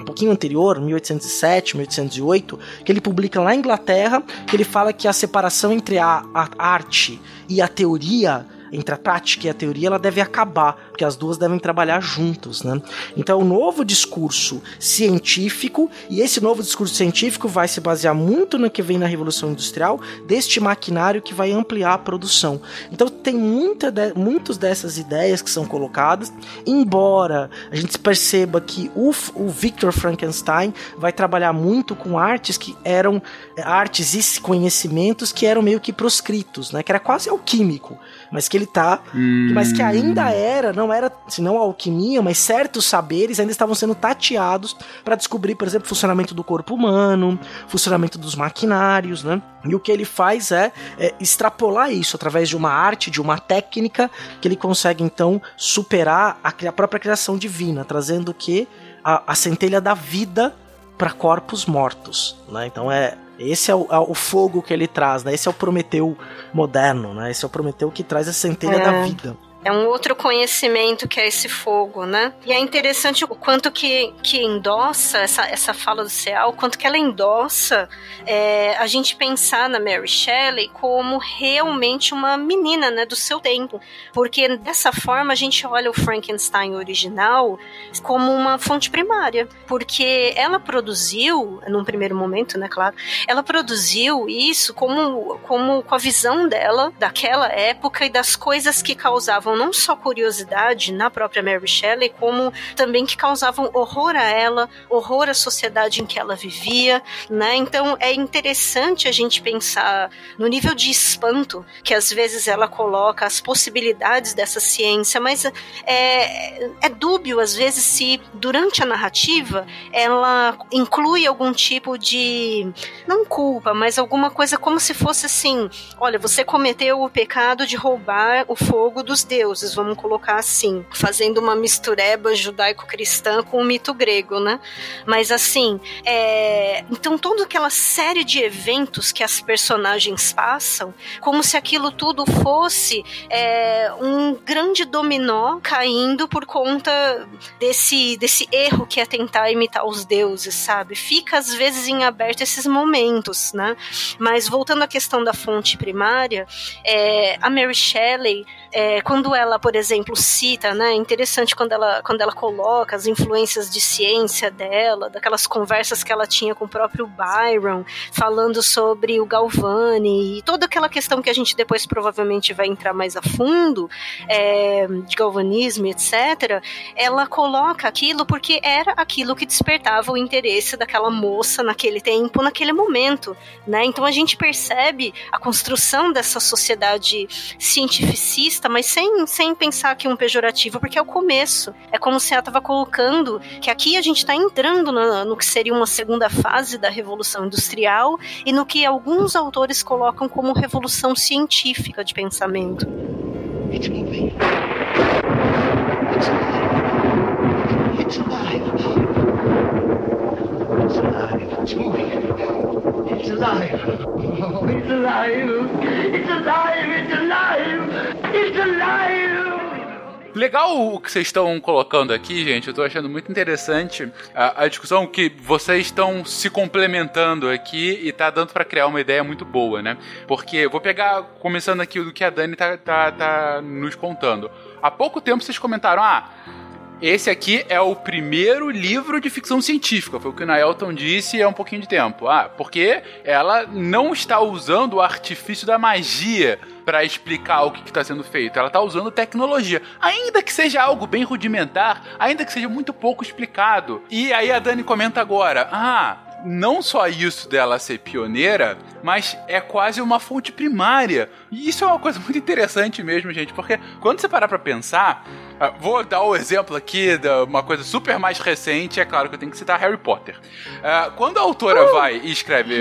um pouquinho anterior, 1807, 1808, que ele publica lá na Inglaterra, que ele fala que a separação entre a, a arte e a teoria, entre a prática e a teoria, ela deve acabar, porque as duas devem trabalhar juntos, né? Então, o novo discurso científico, e esse novo discurso científico vai se basear muito no que vem na Revolução Industrial, deste maquinário que vai ampliar a produção. Então, tem muita de, muitas dessas ideias que são colocadas, embora a gente perceba que o, o Victor Frankenstein vai trabalhar muito com artes que eram artes e conhecimentos que eram meio que proscritos, né? Que era quase alquímico, mas que ele tá, Hum. mas que ainda era, não era, se não alquimia, mas certos saberes ainda estavam sendo tateados para descobrir, por exemplo, o funcionamento do corpo humano, funcionamento dos maquinários, né? E o que ele faz é, é extrapolar isso através de uma arte, de uma técnica, que ele consegue então superar a, a própria criação divina, trazendo o que? A, a centelha da vida para corpos mortos, né? Então é esse é o, é o fogo que ele traz, né? Esse é o Prometeu moderno, né? Esse é o Prometeu que traz a centelha É. da vida. É um outro conhecimento que é esse fogo, né? E é interessante o quanto que, que endossa essa, essa fala do Ceal, o quanto que ela endossa é, a gente pensar na Mary Shelley como realmente uma menina, né, do seu tempo. Porque dessa forma a gente olha o Frankenstein original como uma fonte primária. Porque ela produziu, num primeiro momento, né, claro, ela produziu isso como, como com a visão dela daquela época e das coisas que causavam não só curiosidade na própria Mary Shelley, como também que causavam horror a ela, horror à sociedade em que ela vivia, né? Então é interessante a gente pensar no nível de espanto que às vezes ela coloca as possibilidades dessa ciência, mas é, é dúbio às vezes se durante a narrativa ela inclui algum tipo de não culpa, mas alguma coisa como se fosse assim: olha, você cometeu o pecado de roubar o fogo dos deuses, vamos colocar assim, fazendo uma mistureba judaico-cristã com o mito grego, né? Mas assim, é... então toda aquela série de eventos que as personagens passam, como se aquilo tudo fosse é, um grande dominó caindo por conta desse, desse erro que é tentar imitar os deuses, sabe? Fica às vezes em aberto esses momentos, né? Mas voltando à questão da fonte primária, é, a Mary Shelley, é, quando ela, por exemplo, cita, né? É interessante quando ela, quando ela coloca as influências de ciência dela, daquelas conversas que ela tinha com o próprio Byron, falando sobre o Galvani e toda aquela questão que a gente depois provavelmente vai entrar mais a fundo, é, de galvanismo, etc. Ela coloca aquilo porque era aquilo que despertava o interesse daquela moça naquele tempo, naquele momento, né? Então a gente percebe a construção dessa sociedade cientificista, mas sem, sem pensar aqui um pejorativo, porque é o começo. É como se ela estava colocando que aqui a gente está entrando no, no que seria uma segunda fase da Revolução Industrial e no que alguns autores colocam como revolução científica de pensamento. It's moving. It's alive. It's alive. It's moving. It's alive. Oh, it's alive. It's alive. It's alive. It's alive. Legal o que vocês estão colocando aqui, gente. Eu tô achando muito interessante a, a discussão que vocês estão se complementando aqui e tá dando pra criar uma ideia muito boa, né? Porque eu vou pegar, começando aqui do que a Dani tá, tá, tá nos contando. Há pouco tempo vocês comentaram, ah. Esse aqui é o primeiro livro de ficção científica, foi o que o Naelton disse há um pouquinho de tempo. Ah, porque ela não está usando o artifício da magia para explicar o que está sendo feito. Ela está usando tecnologia, ainda que seja algo bem rudimentar, ainda que seja muito pouco explicado. E aí a Dani comenta agora: ah, não só isso dela ser pioneira, mas é quase uma fonte primária. E isso é uma coisa muito interessante mesmo, gente, porque quando você parar pra pensar, vou dar o exemplo aqui de uma coisa super mais recente, é claro que eu tenho que citar Harry Potter. Ah, quando a autora vai e escreve,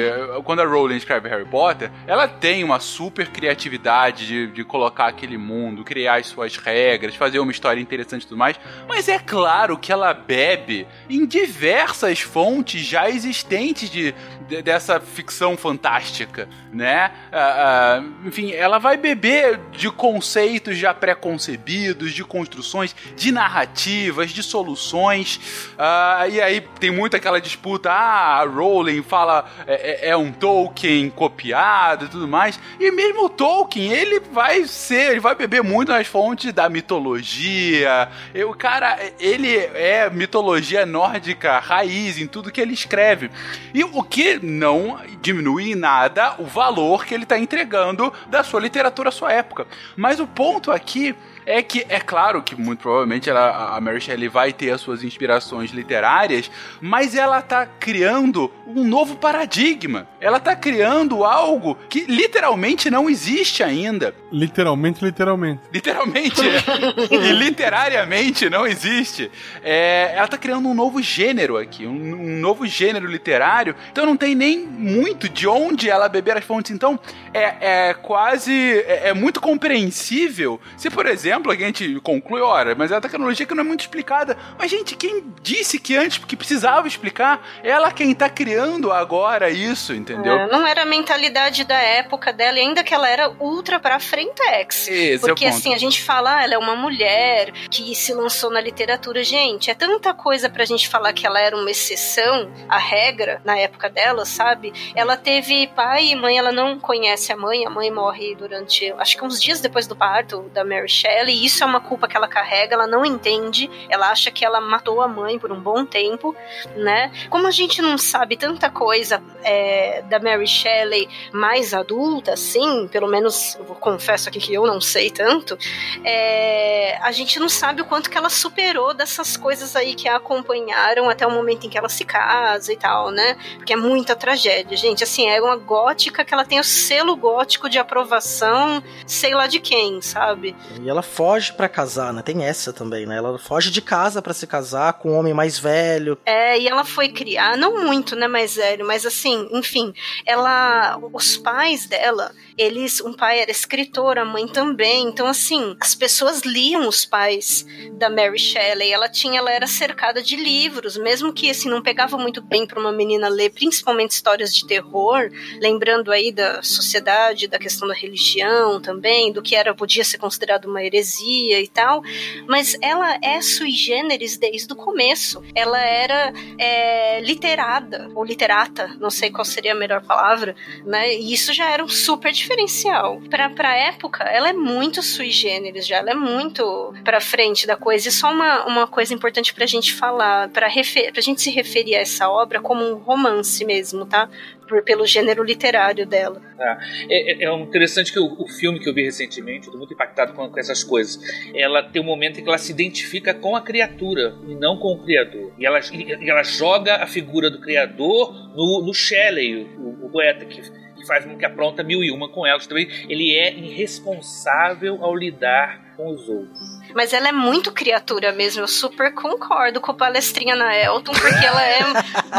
quando a Rowling escreve Harry Potter, ela tem uma super criatividade de, de colocar aquele mundo, criar as suas regras, fazer uma história interessante e tudo mais, mas é claro que ela bebe em diversas fontes já existentes de, de- dessa ficção fantástica, né? Ah, ah, enfim, ela vai beber de conceitos já pré-concebidos, de construção construções de narrativas, de soluções. Ah, e aí tem muito aquela disputa: ah, a Rowling fala é, é- é um Tolkien copiado e tudo mais. E mesmo o Tolkien, ele vai ser, ele vai beber muito nas fontes da mitologia. O cara, ele é mitologia nórdica raiz em tudo que ele escreve. E o que não diminui em nada o valor que ele está entregando da sua literatura à sua época. Mas o ponto aqui é que é claro que muito provavelmente ela, a Mary Shelley vai ter as suas inspirações literárias, mas ela tá criando um novo paradigma. Ela tá criando algo que literalmente não existe ainda. Literalmente, literalmente. Literalmente. é. e literariamente não existe. É, ela tá criando um novo gênero aqui, um, um novo gênero literário. Então não tem nem muito de onde ela beber as fontes. Então é, é quase. É, é muito compreensível. Se, por exemplo, a gente conclui, ora, mas é uma tecnologia que não é muito explicada. Mas, gente, quem disse que antes, porque precisava explicar, ela quem tá criando agora isso, entendeu? É, não era a mentalidade da época dela, e ainda que ela era ultra pra frentex. Esse Porque é o ponto. assim, a gente fala, ah, ela é uma mulher que se lançou na literatura. Gente, é tanta coisa pra gente falar que ela era uma exceção, a regra na época dela, sabe? Ela teve pai e mãe, ela não conhece a mãe, a mãe morre durante, acho que uns dias depois do parto da Mary Shelley, e isso é uma culpa que ela carrega, ela não entende, ela acha que ela matou a mãe por um bom tempo, né? Como a gente não sabe tanta coisa é, da Mary Shelley mais adulta, assim, pelo menos eu confesso aqui que eu não sei tanto, é, a gente não sabe o quanto que ela superou dessas coisas aí que a acompanharam até o momento em que ela se casa e tal, né? Porque é muita tragédia, gente. Assim, é uma gótica que ela tem o selo gótico de aprovação, sei lá de quem, sabe? E ela foge pra casar, né? Tem essa também, né? Ela foge de casa pra se casar com um homem mais velho. É, e ela foi criar, não muito, né, mais velho, mas assim, enfim, ela, os pais dela, eles, um pai era escritor, a mãe também, então assim, as pessoas liam os pais da Mary Shelley, ela tinha, ela era cercada de livros, mesmo que assim não pegava muito bem para uma menina ler, principalmente histórias de terror, lembrando aí da sociedade, da questão da religião também, do que era podia ser considerado uma heresia e tal, mas ela é sui generis desde o começo. Ela era é, literada, ou literata, não sei qual seria a melhor palavra, né? E isso já era um super diferencial. Pra, pra época, ela é muito sui generis já, ela é muito pra frente da coisa. E só uma, uma coisa importante pra gente falar, pra, refer, pra gente se referir a essa obra como um romance mesmo, tá? Por, pelo gênero literário dela. Tá. É, é- é interessante que o, o filme que eu vi recentemente, tô muito impactado com, com essas coisas. Ela tem um momento em que ela se identifica com a criatura e não com o criador. E ela, e ela joga a figura do criador no, no Shelley, o, o poeta que, que faz com que apronta mil e uma com elas também. Ele é irresponsável ao lidar com os outros. Mas ela é muito criatura mesmo, eu super concordo com a palestrinha na Elton, porque ela é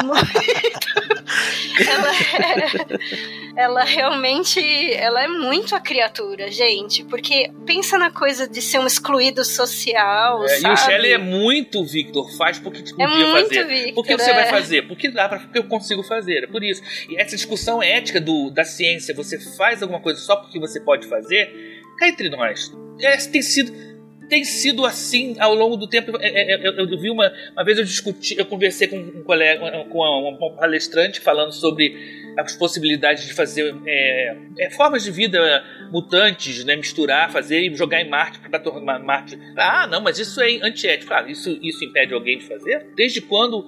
muito. ela, é... ela realmente. Ela é muito a criatura, gente. Porque pensa na coisa de ser um excluído social. É, e o Shelley é muito Victor, faz porque tu É podia muito fazer. Victor, Por que você é. vai fazer? Porque dá pra, porque eu consigo fazer, é por isso. E essa discussão ética do, da ciência, você faz alguma coisa só porque você pode fazer, cá entre nós. É, tem sido tem sido assim ao longo do tempo. É, é, é, Eu, eu vi uma, uma vez eu discuti, eu conversei com um colega, com uma, uma palestrante falando sobre as possibilidades de fazer é, é, formas de vida mutantes, né, misturar, fazer e jogar em Marte para tornar Marte. Ah, não, mas isso é antiético. Claro, isso, isso impede alguém de fazer? Desde quando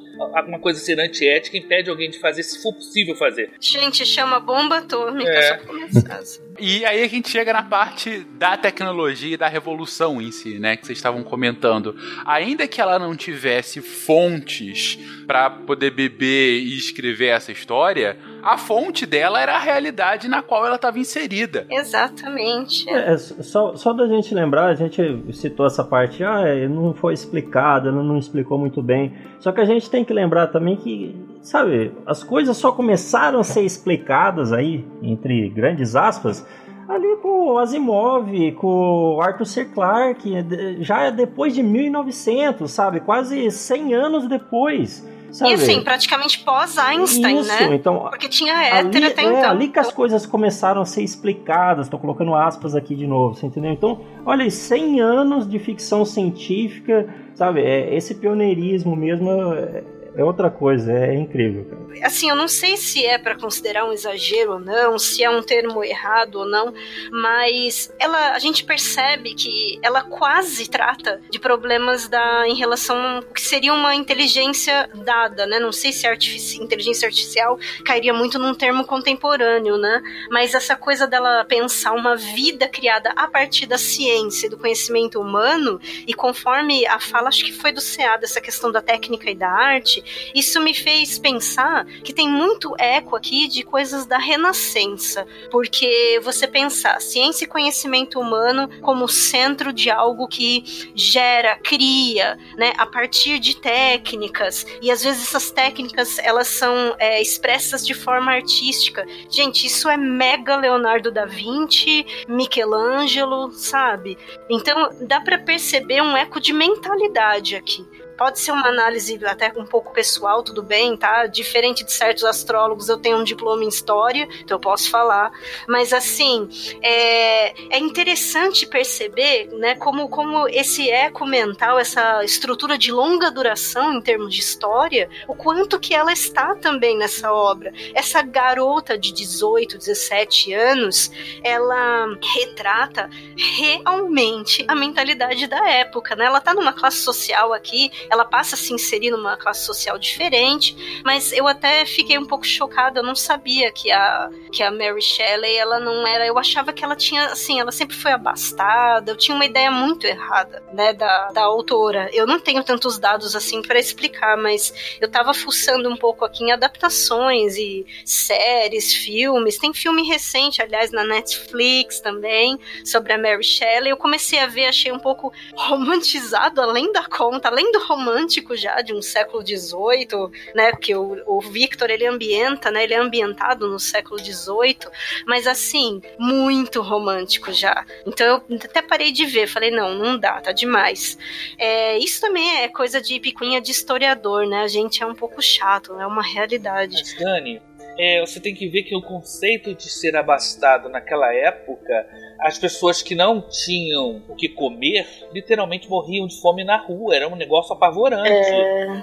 uma coisa ser antiética impede alguém de fazer, se for possível fazer? Gente, chama bomba atômica, É. só começar. E aí a gente chega na parte da tecnologia e da revolução em si, né, que vocês estavam comentando. Ainda que ela não tivesse fontes para poder beber e escrever essa história, a fonte dela era a realidade na qual ela estava inserida. Exatamente. É, é, só, só da gente lembrar, a gente citou essa parte, ah, é, não foi explicada, não, não explicou muito bem. Só que a gente tem que lembrar também que, sabe, as coisas só começaram a ser explicadas aí, entre grandes aspas, ali com o Asimov, com o Arthur C. Clarke, já depois de 1900, sabe, quase 100 anos depois. sabe? E assim, praticamente pós-Einstein, Isso, né? então Porque tinha hétero ali, até é, então. ali que as coisas começaram a ser explicadas, tô colocando aspas aqui de novo, você entendeu? Então, olha, 100 anos de ficção científica, sabe? É, esse pioneirismo mesmo é, é outra coisa, é incrível, cara. Assim, eu não sei se é para considerar um exagero ou não, se é um termo errado ou não, mas ela, a gente percebe que ela quase trata de problemas da, em relação ao que seria uma inteligência dada, né? Não sei se artifici- inteligência artificial cairia muito num termo contemporâneo, né? Mas essa coisa dela pensar uma vida criada a partir da ciência do conhecimento humano, e conforme a fala, acho que foi do CA, dessa questão da técnica e da arte, isso me fez pensar que tem muito eco aqui de coisas da renascença, porque você pensar ciência e conhecimento humano como centro de algo que gera, cria, né, a partir de técnicas, e às vezes essas técnicas elas são é, expressas de forma artística. Gente, isso é mega Leonardo da Vinci, Michelangelo, sabe? Então dá para perceber um eco de mentalidade aqui. Pode ser uma análise até um pouco pessoal, tudo bem, tá? Diferente de certos astrólogos, eu tenho um diploma em história, então eu posso falar. Mas assim, é, é interessante perceber, né, como, como esse eco mental, essa estrutura de longa duração em termos de história, o quanto que ela está também nessa obra. Essa garota de 18, 17 anos, ela retrata realmente a mentalidade da época, né? Ela tá numa classe social aqui, ela passa a se inserir numa classe social diferente, mas eu até fiquei um pouco chocada, eu não sabia que a, que a Mary Shelley, ela não era, eu achava que ela tinha, assim, ela sempre foi abastada, eu tinha uma ideia muito errada, né, da, da autora. Eu não tenho tantos dados assim para explicar, mas eu tava fuçando um pouco aqui em adaptações e séries, filmes, tem filme recente, aliás, na Netflix também, sobre a Mary Shelley, eu comecei a ver, achei um pouco romantizado, além da conta, além do romântico já, de um século XVIII, né, porque o, o Victor, ele ambienta, né, ele é ambientado no século XVIII, mas assim, muito romântico já. Então eu até parei de ver, falei, não, não dá, tá demais. É, isso também é coisa de picuinha de historiador, né, a gente é um pouco chato, é uma realidade. Mas, Dani, é, você tem que ver que o conceito de ser abastado naquela época, as pessoas que não tinham o que comer, literalmente morriam de fome na rua. Era um negócio apavorante.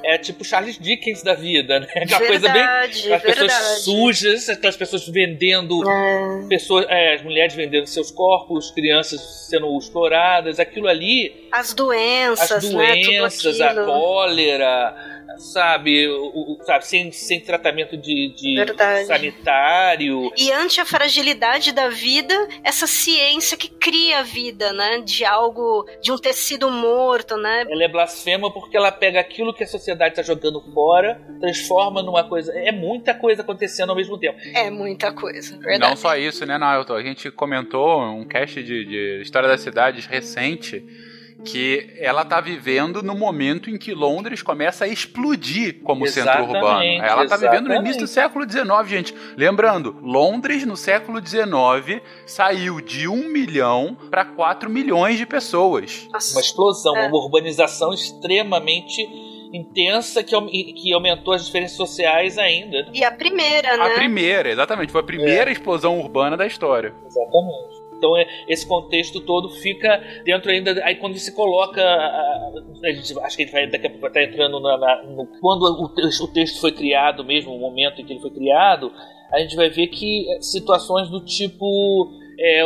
É, tipo Charles Dickens da vida, né? Aquela coisa bem. Verdade, Aquelas pessoas verdade. sujas, aquelas pessoas vendendo. É. Pessoas, é, as mulheres vendendo seus corpos, crianças sendo exploradas. Aquilo ali As doenças, as né, doenças, a aquilo. cólera, sabe, o, o- sabe sem, sem tratamento de, de sanitário. E ante a fragilidade da vida, essa ciência que cria a vida, né? De algo, de um tecido morto, né? Ela é blasfema porque ela pega aquilo que a sociedade está jogando fora, transforma numa coisa. É muita coisa acontecendo ao mesmo tempo. É muita coisa, Não verdade. só isso, né, Nailton? A gente comentou um cast de, de História das Cidades recente que ela tá vivendo no momento em que Londres começa a explodir como centro Exatamente, urbano. Ela tá vivendo no início do século XIX, gente. Lembrando, Londres no século XIX saiu de 1 milhão para 4 milhões de pessoas. Uma explosão, É. uma urbanização extremamente intensa que, que aumentou as diferenças sociais ainda. E a primeira, né? A primeira, exatamente, foi a primeira É. explosão urbana da história. Exatamente. Então é- esse contexto todo fica dentro ainda. Aí quando se coloca. a- a gente- acho que a gente vai daqui a pouco estar entrando na, na- no, quando o texto, o texto foi criado mesmo, o momento em que ele foi criado, a gente vai ver que é, situações do tipo. é,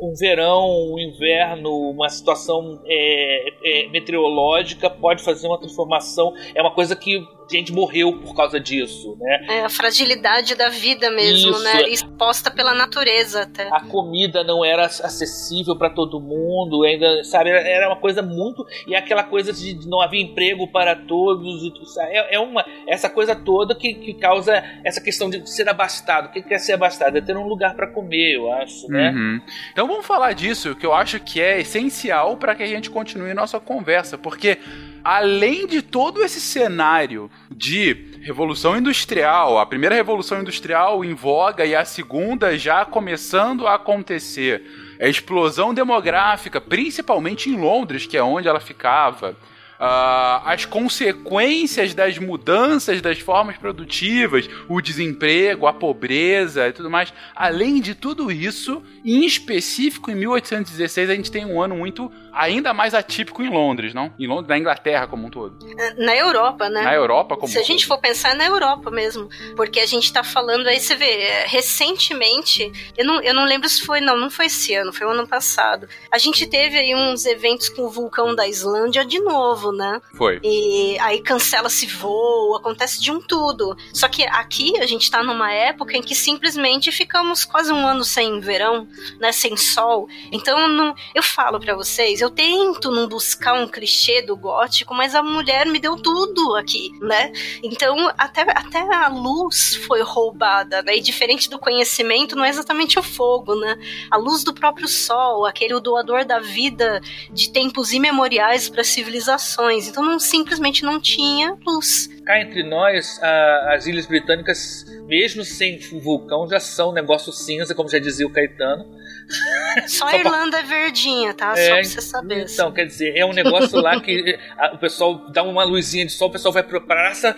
um verão, um inverno, uma situação é, é, meteorológica pode fazer uma transformação. É uma coisa que gente morreu por causa disso, né? É a fragilidade da vida mesmo, Isso. né? Exposta pela natureza até. a comida não era acessível para todo mundo, ainda, sabe, era- era uma coisa muito e aquela coisa de não havia emprego para todos, e é, é uma essa coisa toda que, que causa essa questão de ser abastado. O que que é ser abastado? É ter um lugar para comer, eu acho, né? Uhum. Então vamos falar disso, que eu acho que é essencial para que a gente continue nossa conversa, porque além de todo esse cenário de revolução industrial, a primeira revolução industrial em voga e a segunda já começando a acontecer, a explosão demográfica, principalmente em Londres, que é onde ela ficava, ah, as consequências das mudanças das formas produtivas, o desemprego, a pobreza e tudo mais. Além de tudo isso, em específico em 1816 a gente tem um ano muito ainda mais atípico em Londres, não? Em Londres, na Inglaterra como um todo. Na Europa, né? Na Europa como Se um a gente todo. for pensar é na Europa mesmo, porque a gente tá falando aí, você vê, é, recentemente, eu não, eu não lembro se foi, não, não foi esse ano, foi o ano passado. A gente teve aí uns eventos com o vulcão da Islândia de novo, né? Foi. E aí cancela-se voo, acontece de um tudo. Só que aqui a gente tá numa época em que simplesmente ficamos quase um ano sem verão, né, sem sol. Então não, eu falo pra vocês, eu tento não buscar um clichê do gótico, mas a mulher me deu tudo aqui, né? Então até, até a luz foi roubada, né? E diferente do conhecimento, não é exatamente o fogo, né? A luz do próprio sol, aquele doador da vida de tempos imemoriais para civilizações. Então não simplesmente não tinha luz. Cá entre nós, a- as Ilhas Britânicas, mesmo sem vulcão, já são um negócio cinza, como já dizia o Caetano. Só a Só pra- Irlanda é verdinha, tá? Só É, pra você saber. assim. Então, quer dizer, é um negócio lá que a- o pessoal dá uma luzinha de sol, o pessoal vai pra praça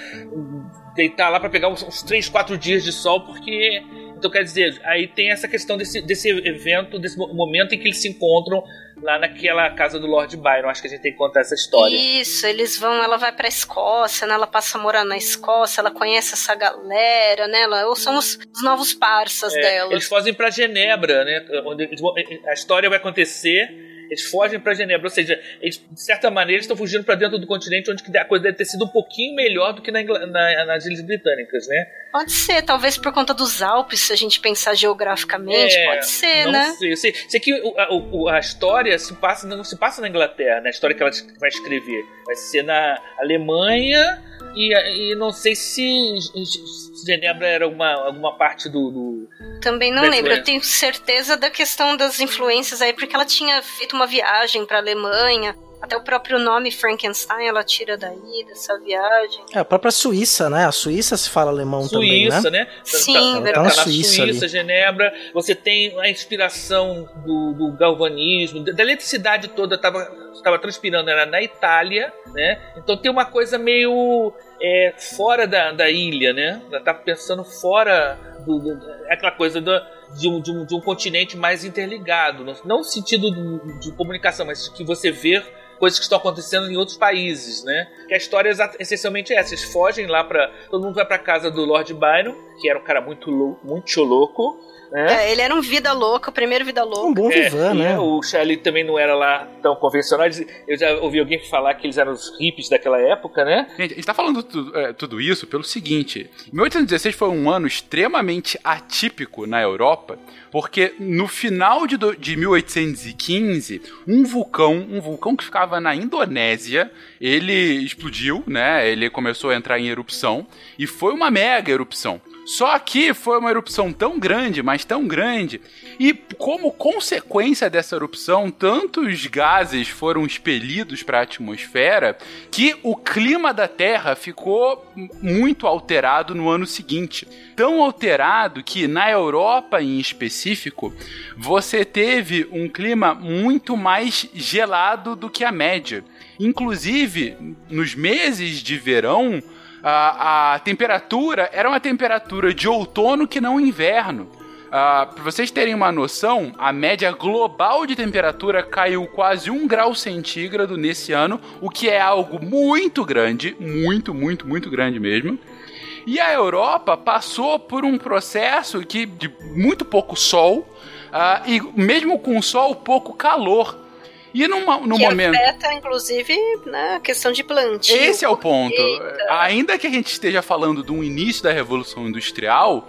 deitar lá pra pegar uns, uns 3, 4 dias de sol, porque. Então, quer dizer, aí tem essa questão desse, desse evento, desse mo- momento em que eles se encontram lá naquela casa do Lord Byron. Acho que a gente tem que contar essa história. Isso, eles vão, ela vai pra Escócia, né? Ela passa a morar na Escócia, ela conhece essa galera, né? Ela, ou são os, os novos parças É, dela. eles fogem pra Genebra, né? Onde a história vai acontecer. Eles fogem pra Genebra, ou seja, eles, de certa maneira estão fugindo pra dentro do continente onde a coisa deve ter sido um pouquinho melhor do que na na- nas Ilhas Britânicas, né? Pode ser, talvez por conta dos Alpes, se a gente pensar geograficamente, É, pode ser, não né? Sei, sei, sei que a, o- a história se passa, não se passa na Inglaterra, né? A história que ela vai escrever. Vai ser na Alemanha e, e não sei se, se Genebra era uma, alguma parte do. do- Também não lembro. Eu tenho certeza da questão das influências aí, porque ela tinha feito uma viagem pra Alemanha. Até o próprio nome Frankenstein ela tira daí, dessa viagem. É, a própria Suíça, né? A Suíça se fala alemão também, né? Suíça, né? Sim, tá, verdade. tá na na Suíça, Suíça. Genebra. Você tem a inspiração do, do galvanismo, da da eletricidade toda estava estava transpirando era na Itália, né? Então tem uma coisa meio é, fora da, da ilha, né? Ela tá pensando fora do, do- é aquela coisa do- de, um, de, um, de um continente mais interligado, não, no sentido de, de comunicação, mas que você vê coisas que estão acontecendo em outros países, né? Que a história é essencialmente essa. Eles fogem lá para todo mundo vai para casa do Lord Byron, que era um cara muito louco, muito louco, né? É, ele era um vida louca, o primeiro vida Um louca. bom É, vivan, e né? O Charlie também não era lá tão convencional. Eu já ouvi alguém falar que eles eram os hippies daquela época, né? Gente, a gente tá falando tudo, é, tudo isso pelo seguinte: 1816 foi um ano extremamente atípico na Europa, porque no final de, do- de 1815, um vulcão, um vulcão que ficava na Indonésia, ele explodiu, né? Ele começou a entrar em erupção e foi uma mega erupção. Só que foi uma erupção tão grande, mas tão grande, e como consequência dessa erupção, tantos gases foram expelidos para a atmosfera que o clima da Terra ficou muito alterado no ano seguinte. Tão alterado que na Europa em específico, você teve um clima muito mais gelado do que a média. Inclusive, nos meses de verão, a, a temperatura era uma temperatura de outono que não inverno. Ah, para vocês terem uma noção, a média global de temperatura caiu quase um grau centígrado nesse ano, o que é algo muito grande, muito, muito, muito grande mesmo. E a Europa passou por um processo que de muito pouco sol ah, e mesmo com sol pouco calor. E numa, no que momento afeta, inclusive, né, a questão de plantio. esse é o ponto. Eita. Ainda que a gente esteja falando do início da Revolução Industrial,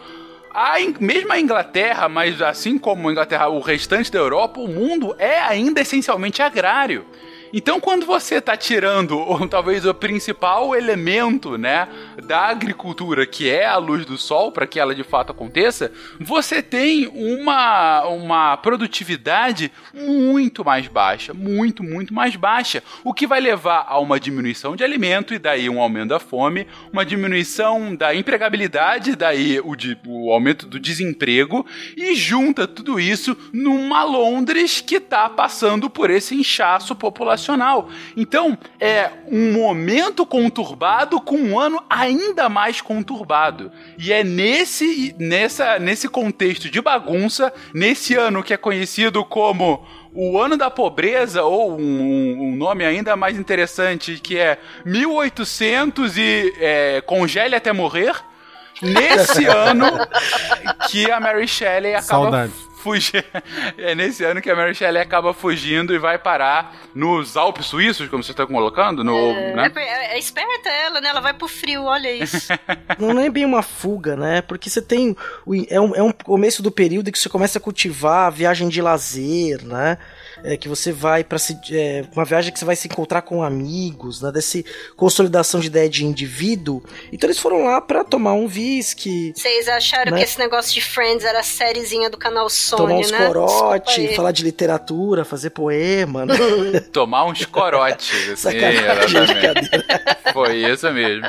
a mesmo a Inglaterra, mas assim como a Inglaterra, o restante da Europa, o mundo é ainda essencialmente agrário. Então, quando você está tirando, ou talvez o principal elemento, né, da agricultura, que é a luz do sol, para que ela de fato aconteça, você tem uma, uma produtividade muito mais baixa, muito, muito mais baixa, o que vai levar a uma diminuição de alimento e daí um aumento da fome, uma diminuição da empregabilidade, daí o, de- o aumento do desemprego e junta tudo isso numa Londres que está passando por esse inchaço populacional geracional. Então, é um momento conturbado com um ano ainda mais conturbado. E é nesse, nessa, nesse contexto de bagunça, nesse ano que é conhecido como o ano da pobreza, ou um, um nome ainda mais interessante, que é 1800 e é, congele até morrer. Nesse ano que a Mary Shelley acaba Saudade. fugir. É nesse ano que a Mary Shelley acaba fugindo e vai parar nos Alpes suíços, como você está colocando, no, É, né? é, é esperta ela, né? Ela vai pro frio, olha isso. Não é bem uma fuga, né? Porque você tem. o- É um, é um começo do período em que você começa a cultivar a viagem de lazer, né? É, que você vai para se. É, uma viagem que você vai se encontrar com amigos, né? Desse consolidação de ideia de indivíduo. Então eles foram lá pra tomar um whisky, Vocês acharam Né? que esse negócio de Friends era a sériezinha do canal Sony, tomar uns né? corote, falar de literatura, fazer poema, né? Tomar uns corotes. Assim. Foi isso mesmo.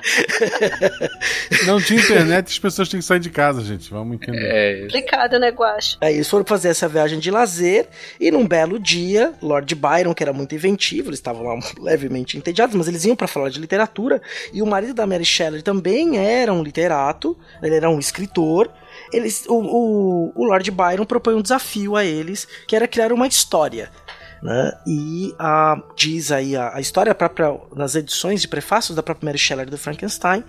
Não tinha internet, as pessoas têm que sair de casa, gente. Vamos entender. É isso. Complicado, né, Guacha? Aí eles foram fazer essa viagem de lazer e num belo dia, Lord Byron, que era muito inventivo, eles estavam lá levemente entediados, mas eles iam pra falar de literatura e o marido da Mary Shelley também era um literato, ele era um escritor. Eles, o, o, o Lord Byron propõe um desafio a eles, que era criar uma história. Né? E a, diz aí a, a história própria nas edições de prefácios da própria Mary Shelley do Frankenstein,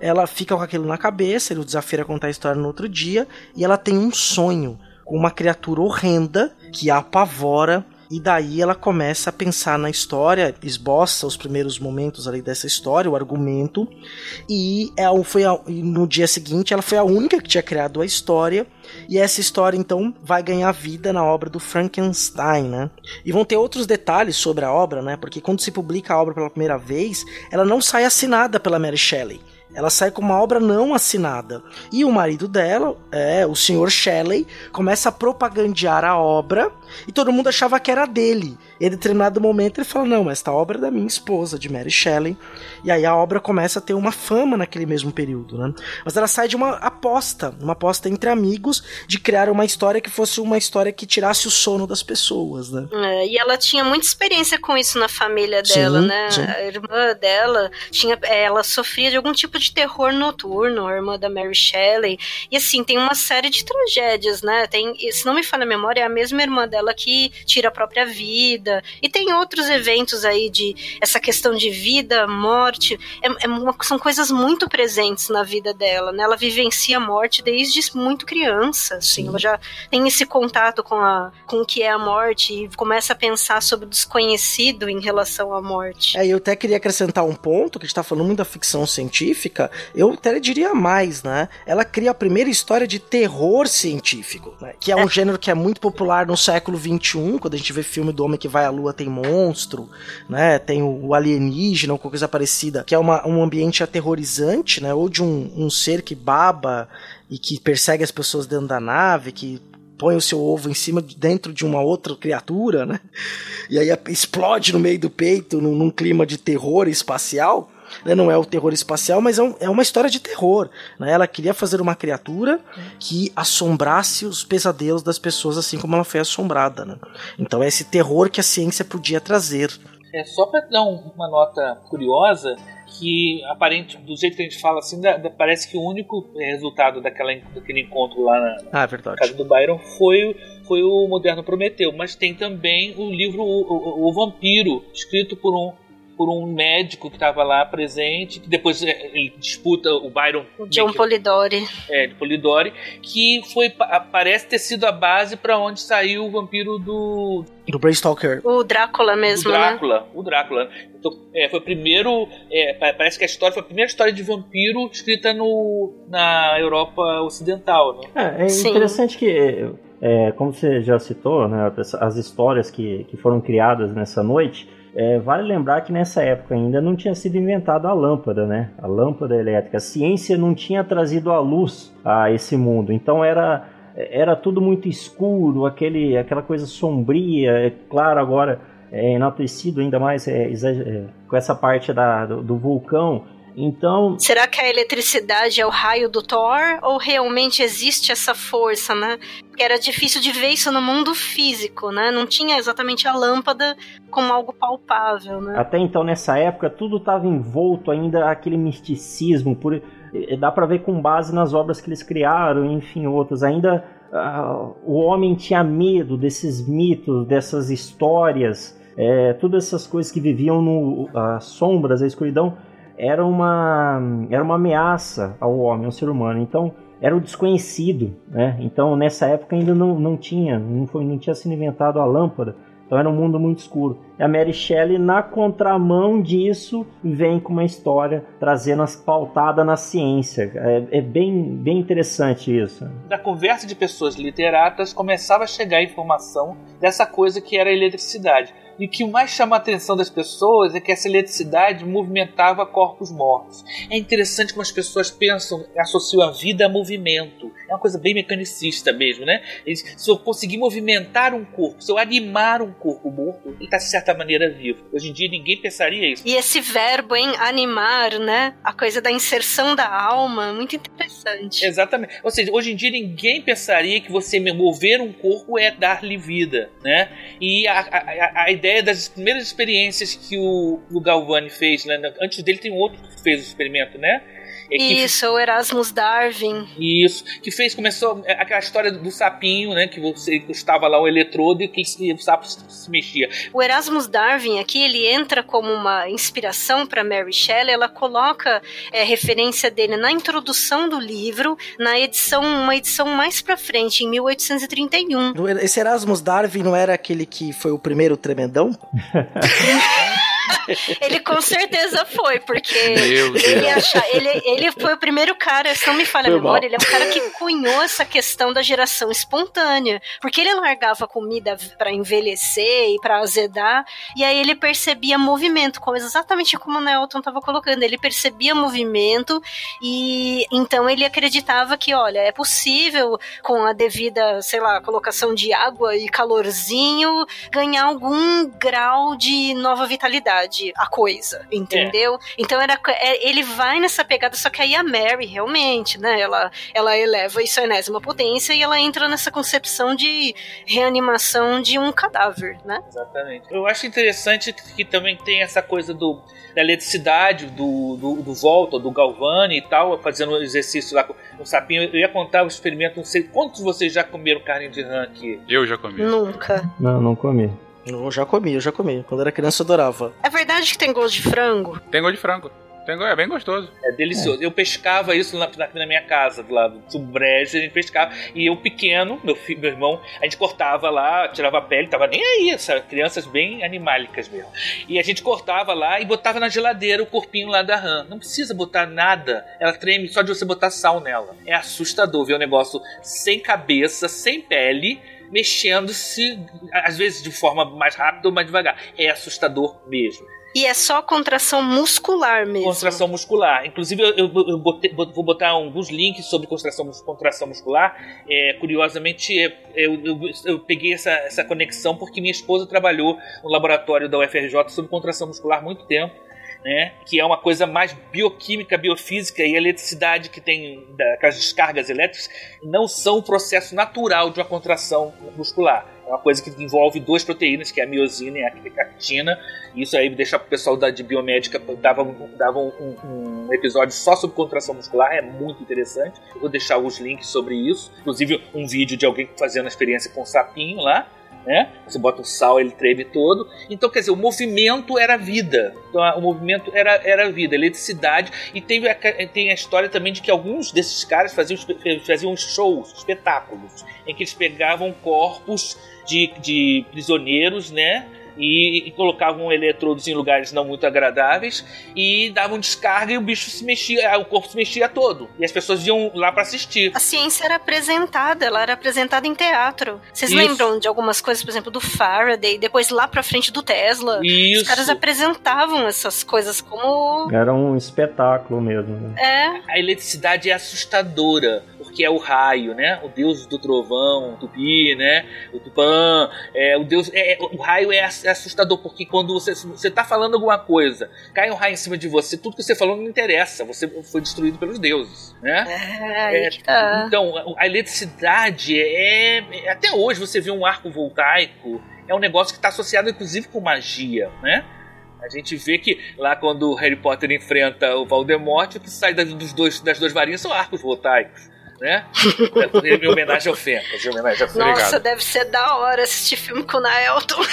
ela fica com aquilo na cabeça, ele o desafia a contar a história no outro dia, e ela tem um sonho com uma criatura horrenda que a apavora. E daí ela começa a pensar na história, esboça os primeiros momentos ali dessa história, o argumento, e ela foi a- no dia seguinte ela foi a única que tinha criado a história, e essa história então vai ganhar vida na obra do Frankenstein, né? E vão ter outros detalhes sobre a obra, né? Porque quando se publica a obra pela primeira vez, ela não sai assinada pela Mary Shelley. Ela sai com uma obra não assinada. E o marido dela, é, o Sr. Shelley, começa a propagandear a obra e todo mundo achava que era dele. E em determinado momento ele fala: Não, esta obra é da minha esposa, de Mary Shelley. E aí a obra começa a ter uma fama naquele mesmo período, né? Mas ela sai de uma aposta, uma aposta entre amigos, de criar uma história que fosse uma história que tirasse o sono das pessoas, né? É, e ela tinha muita experiência com isso na família Sim, dela, né? sim. A irmã dela tinha, é, ela sofria de algum tipo de terror noturno, a irmã da Mary Shelley. E assim, tem uma série de tragédias, né? Tem, se não me falha a memória, é a mesma irmã dela que tira a própria vida. E tem outros eventos aí de essa questão de vida, morte. É, é uma- são coisas muito presentes na vida dela, né? Ela vivencia a morte desde muito criança, assim. Ela já tem esse contato com, a, com o que é a morte e começa a pensar sobre o desconhecido em relação à morte. É, eu até queria acrescentar um ponto, que a gente tá falando muito da ficção científica, eu até diria mais, né? Ela cria a primeira história de terror científico, né? Que é um gênero que é muito popular no século XXI, quando a gente vê filme do Homem que Vai à Lua tem monstro, né? Tem o, alienígena ou qualquer coisa parecida, que é uma, um ambiente aterrorizante, né? Ou de um, um ser que baba e que persegue as pessoas dentro da nave, que põe o seu ovo em cima de dentro de uma outra criatura, né? E aí explode no meio do peito num, num clima de terror espacial. Né? Não é o terror espacial, mas é, um- é uma história de terror. Né? Ela queria fazer uma criatura que assombrasse os pesadelos das pessoas, assim como ela foi assombrada. Né? Então é esse terror que a ciência podia trazer. É só para dar um- uma nota curiosa que aparente do jeito que a gente fala assim, da- da- parece que o único eh, resultado daquela, daquele encontro lá na, Ah, é casa do Byron foi, foi o Moderno Prometeu, mas tem também o livro O, O- O Vampiro, escrito por um por um médico que estava lá presente, que depois eh, ele disputa o Byron O John que- Polidori. é, de Polidori, que foi pa- parece ter sido a base para onde saiu o vampiro do, Do Bram Stoker. O Drácula mesmo, o né? Drácula, o Drácula. Então, é, foi o primeiro, é, pa- parece que a história foi a primeira história de vampiro escrita no, na Europa Ocidental, né? É, é Sim. interessante que, é, como você já citou, né, as- as histórias que, que foram criadas nessa noite, é, vale lembrar que nessa época ainda não tinha sido inventada a lâmpada, né? A lâmpada elétrica. A ciência não tinha trazido a luz a esse mundo. Então era, era tudo muito escuro, aquele, aquela coisa sombria. É claro, agora é enaltecido ainda mais é, é, com essa parte da, do, do vulcão. Então, Será que a eletricidade é o raio do Thor? Ou realmente existe essa força, né? Porque era difícil de ver isso no mundo físico, né? Não tinha exatamente a lâmpada como algo palpável, né? até então nessa época tudo estava envolto ainda aquele misticismo, por eh, dá para ver com base nas obras que eles criaram, enfim, outras. Ainda ah, o homem tinha medo desses mitos, dessas histórias, é, todas essas coisas que viviam no as sombras, a escuridão, era uma era uma ameaça ao homem, ao ser humano. Então era o desconhecido, né? Então nessa época ainda não, não tinha, não foi, não tinha sido inventado a lâmpada. Então era um mundo muito escuro. E a Mary Shelley, na contramão disso, vem com uma história trazendo as pautada na ciência. É, é bem, bem interessante isso. Da conversa de pessoas literatas começava a chegar a informação dessa coisa que era a eletricidade. E o que mais chama a atenção das pessoas é que essa eletricidade movimentava corpos mortos. É interessante como as pessoas pensam, associam a vida a movimento. É uma coisa bem mecanicista mesmo, né? Eles- Se eu conseguir movimentar um corpo, se eu animar um corpo morto, ele está de certa maneira vivo. Hoje em dia ninguém pensaria isso. E esse verbo em animar, né? A coisa da inserção da alma, muito interessante. Exatamente. Ou seja, hoje em dia ninguém pensaria que você mover um corpo é dar-lhe vida, né? E a, a, a ideia das primeiras experiências que o, o Galvani fez, né? Antes dele tem um outro que fez o experimento, né? É que- Isso, o Erasmus Darwin. Isso, que fez, começou é, aquela história do sapinho, né? Que você estava lá o eletrodo e que o sapo se mexia. O Erasmus Darwin aqui ele entra como uma inspiração para Mary Shelley. Ela coloca é, referência dele na introdução do livro, na edição uma edição mais para frente, em 1831. Não era- Esse Erasmus Darwin não era aquele que foi o primeiro tremendão? Ele com certeza foi, porque ele, acha, ele, ele foi o primeiro cara, se não me falha a memória, mal. ele é um cara que cunhou essa questão da geração espontânea, porque ele largava comida para envelhecer e para azedar, e aí ele percebia movimento, como exatamente como o Nelton estava colocando, ele percebia movimento e então ele acreditava que, olha, é possível com a devida, sei lá, colocação de água e calorzinho ganhar algum grau de nova vitalidade a coisa, entendeu? Então era é, ele vai nessa pegada, só que aí a Mary realmente, né? Ela ela eleva isso à enésima potência e ela entra nessa concepção de reanimação de um cadáver, né? Exatamente. Eu acho interessante que, que também tem essa coisa do, da eletricidade, do, do, do Volta, do Galvani e tal, fazendo um exercício lá com o sapinho. Eu ia contar o experimento, não sei quantos de vocês já comeram carne de rã aqui. Eu já comi. Nunca. Não, não comi. Eu já comi, eu já comi. Quando era criança eu adorava. É verdade que tem gosto de frango? Tem gosto de frango. Tem É bem gostoso. É delicioso. Eu pescava isso na, na, na minha casa, do lado do brejo, a gente pescava. E eu pequeno, meu filho, meu irmão, a gente cortava lá, tirava a pele, tava nem aí, sabe? Crianças bem animálicas mesmo. E a gente cortava lá e botava na geladeira o corpinho lá da rã. Não precisa botar nada. Ela treme só de você botar sal nela. É assustador ver o negócio sem cabeça, sem pele. Mexendo-se, às vezes de forma mais rápida ou mais devagar. É assustador mesmo. E é só contração muscular mesmo. Contração muscular. Inclusive, eu, eu- eu botei- vou botar alguns links sobre contração, contração muscular. É, curiosamente, é, eu, eu- eu peguei essa, essa conexão porque minha esposa trabalhou no laboratório da UFRJ sobre contração muscular há muito tempo. Né, que é uma coisa mais bioquímica, biofísica e a eletricidade que tem aquelas descargas elétricas não são um processo natural de uma contração muscular. É uma coisa que envolve duas proteínas, que é a miosina e a actina. Isso aí deixa o pessoal da, de biomédica dava, dava um, um- um episódio só sobre contração muscular, é muito interessante. Eu vou deixar os links sobre isso, inclusive um vídeo de alguém fazendo a experiência com o sapinho lá. Né? Você bota o sal, ele treme todo. Então, quer dizer, o movimento era vida. Então, o movimento era, era vida, eletricidade. E teve a, tem a história também de que alguns desses caras faziam, faziam shows, espetáculos, em que eles pegavam corpos de, de prisioneiros, né? E, e colocavam eletrodos em lugares não muito agradáveis e davam descarga e o bicho se mexia, o corpo se mexia todo. E as pessoas iam lá para assistir. A ciência era apresentada, ela era apresentada em teatro. Vocês Isso. lembram de algumas coisas, por exemplo, do Faraday, depois lá pra frente do Tesla? Isso. Os caras apresentavam essas coisas como. Era um espetáculo mesmo. Né? É, A eletricidade é assustadora, porque é o raio, né? O deus do trovão, o tupi, né? O tupã, é, o deus, é, é- o raio é, é assustador, porque quando você, você tá falando alguma coisa, cai um raio em cima de você, tudo que você falou não interessa, você foi destruído pelos deuses, né? É, que tá. Então, a eletricidade é, é- Até hoje você vê um arco voltaico, é um negócio que está associado inclusive com magia, né? A gente vê que lá quando o Harry Potter enfrenta o Voldemort, o que sai das, dos dois, das duas varinhas são arcos voltaicos, né? em homenagem ao Fencas, em homenagem ao Fencas. Nossa, Obrigado. deve ser da hora assistir filme com o Naelton.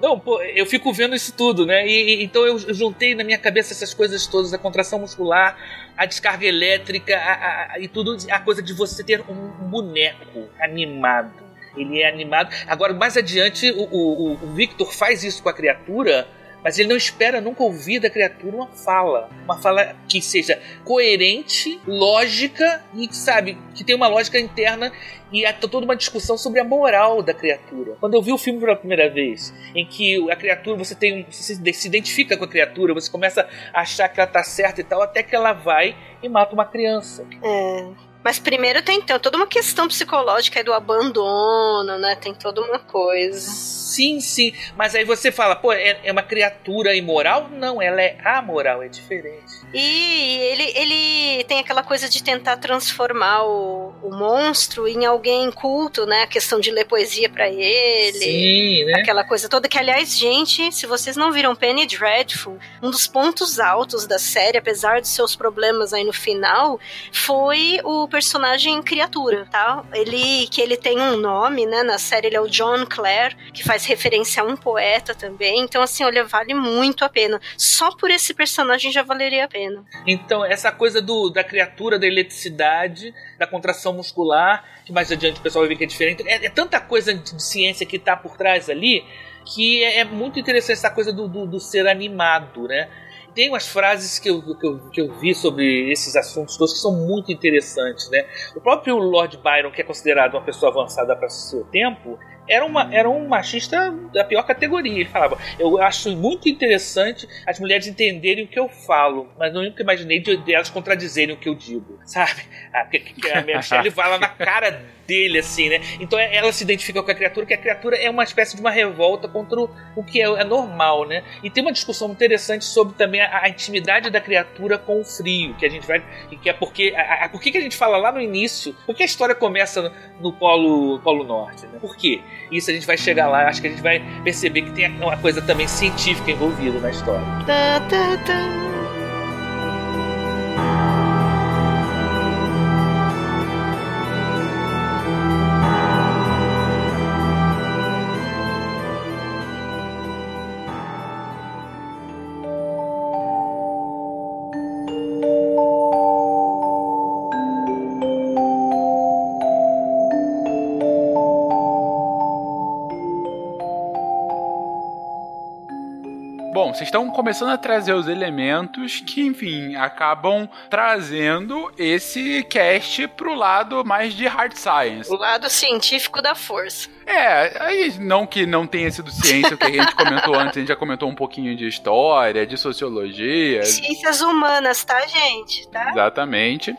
Não, pô, eu fico vendo isso tudo, né? E, e- então eu juntei na minha cabeça essas coisas todas, a contração muscular, a descarga elétrica a- a- a- e tudo, a coisa de você ter um boneco animado. Ele é animado. Agora, mais adiante, o, o- o Victor faz isso com a criatura, mas ele não espera nunca ouvir da criatura uma fala. Uma fala que seja coerente, lógica e, sabe, que tem uma lógica interna e há toda uma discussão sobre a moral da criatura. Quando eu vi o filme pela primeira vez, em que a criatura, você tem você se identifica com a criatura, você começa a achar que ela tá certa e tal, até que ela vai e mata uma criança. É. Mas primeiro tem toda uma questão psicológica aí do abandono, né? Tem toda uma coisa. Sim, sim. Mas aí você fala, pô, é, é uma criatura imoral? Não, ela é amoral, é diferente. E ele, ele tem aquela coisa de tentar transformar o, o monstro em alguém culto, né? A questão de ler poesia pra ele. Sim, né? Aquela coisa toda que, aliás, gente, se vocês não viram Penny Dreadful, um dos pontos altos da série, apesar de seus problemas aí no final, foi o personagem criatura, tá? Ele, que ele tem um nome, né? Na série ele é o John Clare, que faz referência a um poeta também. Então, assim, olha, vale muito a pena. Só por esse personagem já valeria a pena. Então, essa coisa do, da criatura, da eletricidade, da contração muscular, que mais adiante o pessoal vai ver que é diferente. É, é tanta coisa de, ciência que tá por trás ali, que é, é muito interessante essa coisa do, do, do ser animado, né? Tem umas frases que eu, que, eu, que eu vi sobre esses assuntos todos que são muito interessantes, né? O próprio Lord Byron, que é considerado uma pessoa avançada para o seu tempo, era, uma, era um machista da pior categoria. Ele falava: Eu acho muito interessante as mulheres entenderem o que eu falo, mas eu nunca imaginei de, de elas contradizerem o que eu digo, sabe? A, que, que a Michelle fala na cara dele, assim, né? Então é- ela se identifica com a criatura, que a criatura é uma espécie de uma revolta contra o, o que é, é normal, né? E tem uma discussão interessante sobre também a, a intimidade da criatura com o frio, que a gente vai. Que é porque. A, a, por que, a gente fala lá no início? Por que a história começa no, no polo, polo Norte? Né? Por quê? Isso a gente vai chegar lá, acho que a gente vai perceber que tem uma coisa também científica envolvida na história. Tá, tá, tá. Bom, vocês estão começando a trazer os elementos que, enfim, acabam trazendo esse cast pro lado mais de hard science. O lado científico da força. É, aí não que não tenha sido ciência, o que a gente comentou antes, a gente já comentou um pouquinho de história, de sociologia. Ciências humanas, tá, gente? Tá? Exatamente.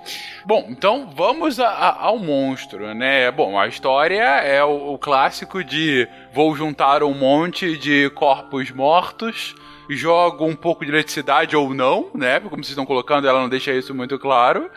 Bom, então vamos a- a- ao monstro, né? Bom, a história é o, o clássico de vou juntar um monte de corpos mortos, jogo um pouco de eletricidade ou não, né? Como vocês estão colocando, ela não deixa isso muito claro.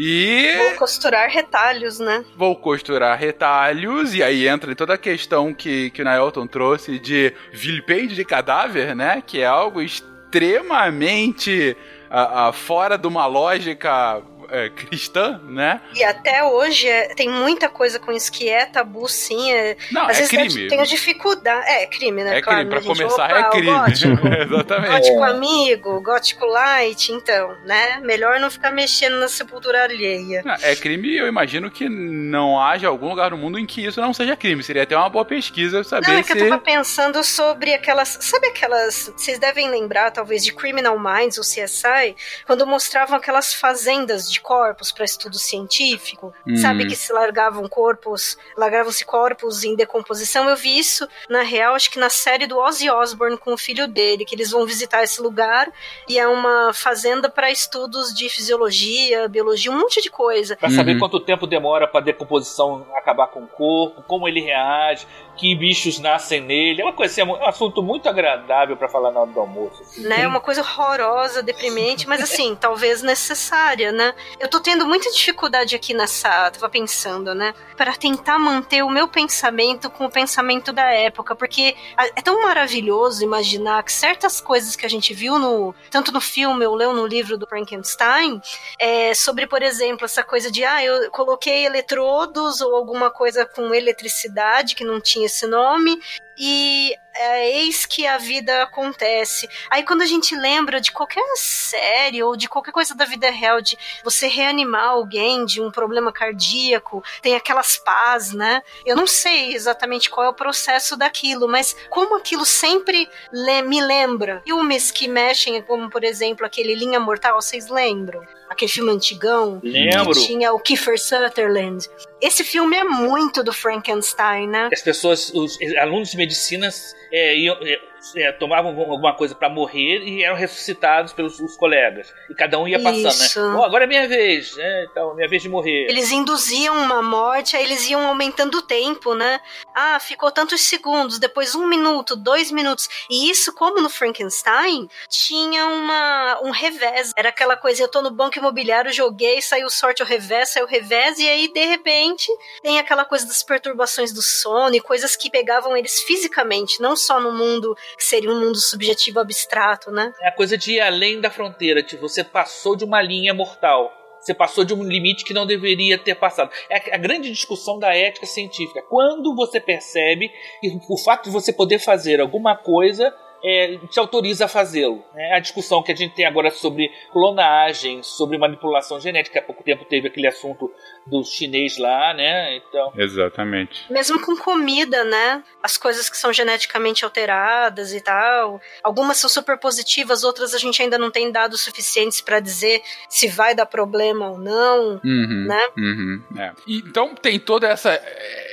E Vou costurar retalhos, né? vou costurar retalhos, e aí entra toda a questão que, que o Naelton trouxe de vilipêndio de cadáver, né? Que é algo extremamente ah, ah, fora de uma lógica eh, cristã, né? E até hoje é- tem muita coisa com isso que é tabu, sim. É, Não, às é vezes crime. Tem dificuldade. É crime, né? É claro, crime, pra né, gente? começar Opa, é crime. Gótico, Exatamente. gótico amigo, gótico light, então, né? Melhor não ficar mexendo na sepultura alheia. Não, É crime, eu imagino que não haja algum lugar no mundo em que isso não seja crime. Seria até uma boa pesquisa saber Não, é que se. eu tava pensando sobre aquelas. Sabe aquelas. Vocês devem lembrar, talvez, de Criminal Minds ou CSI, quando mostravam aquelas fazendas de de corpos para estudo científico, Hum. sabe que se largavam corpos, largavam-se corpos em decomposição. Eu vi isso na real, acho que na série do Ozzy Osbourne com o filho dele, que eles vão visitar esse lugar e é uma fazenda para estudos de fisiologia, biologia, um monte de coisa. Pra saber Uhum. quanto tempo demora pra decomposição acabar com o corpo, como ele reage, que bichos nascem nele. É uma coisa assim, é um assunto muito agradável pra falar na hora do almoço. né? Uma coisa horrorosa, deprimente, mas assim, talvez necessária, né? Eu tô tendo muita dificuldade aqui nessa, tava pensando, né? Para tentar manter o meu pensamento com o pensamento da época, porque é tão maravilhoso imaginar que certas coisas que a gente viu no, tanto no filme ou leu no livro do Frankenstein, é, sobre, por exemplo, essa coisa de, ah, eu coloquei eletrodos ou alguma coisa com eletricidade que não tinha esse nome, e é, eis que a vida acontece. Aí quando a gente lembra de qualquer série ou de qualquer coisa da vida real, de você reanimar alguém de um problema cardíaco, tem aquelas pás, né? Eu não sei exatamente qual é o processo daquilo, mas como aquilo sempre le- me lembra. Filmes que mexem, como por exemplo aquele Linha Mortal, vocês lembram? Aquele filme antigão? Lembro. Que tinha o Kiefer Sutherland. Esse filme é muito do Frankenstein, né? As pessoas, os alunos de medicina é, iam- é, é, tomavam alguma coisa pra morrer e eram ressuscitados pelos os colegas. E cada um ia passando, Isso. né? Ó, agora é minha vez, né? Então, minha vez de morrer. Eles induziam uma morte, aí eles iam aumentando o tempo, né? Ah, ficou tantos segundos, depois um minuto, dois minutos. E isso, como no Frankenstein, tinha uma, um revés. Era aquela coisa, eu tô no banco imobiliário, joguei, saiu sorte ao revés, saiu revés, e aí, de repente, tem aquela coisa das perturbações do sono e coisas que pegavam eles fisicamente, não só no mundo que seria um mundo subjetivo abstrato, né? É a coisa de ir além da fronteira. Tipo, você passou de uma linha mortal. Você passou de um limite que não deveria ter passado. É a grande discussão da ética científica. Quando você percebe que o fato de você poder fazer alguma coisa é, te autoriza a fazê-lo. né? A discussão que a gente tem agora sobre clonagem, sobre manipulação genética. Há pouco tempo teve aquele assunto do chinês lá, né? Então, Exatamente. Mesmo com comida, né? As coisas que são geneticamente alteradas e tal. Algumas são super positivas, outras a gente ainda não tem dados suficientes pra dizer se vai dar problema ou não, Uhum, né? uhum, é. Então tem toda essa,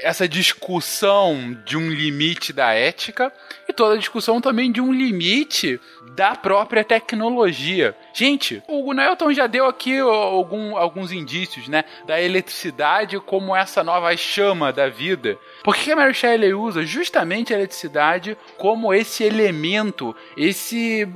essa discussão de um limite da ética e toda a discussão também de um limite da própria tecnologia. Gente, o Nelton já deu aqui algum- alguns indícios, né, da eletricidade como essa nova chama da vida. Por que a Mary Shelley usa justamente a eletricidade como esse elemento, esse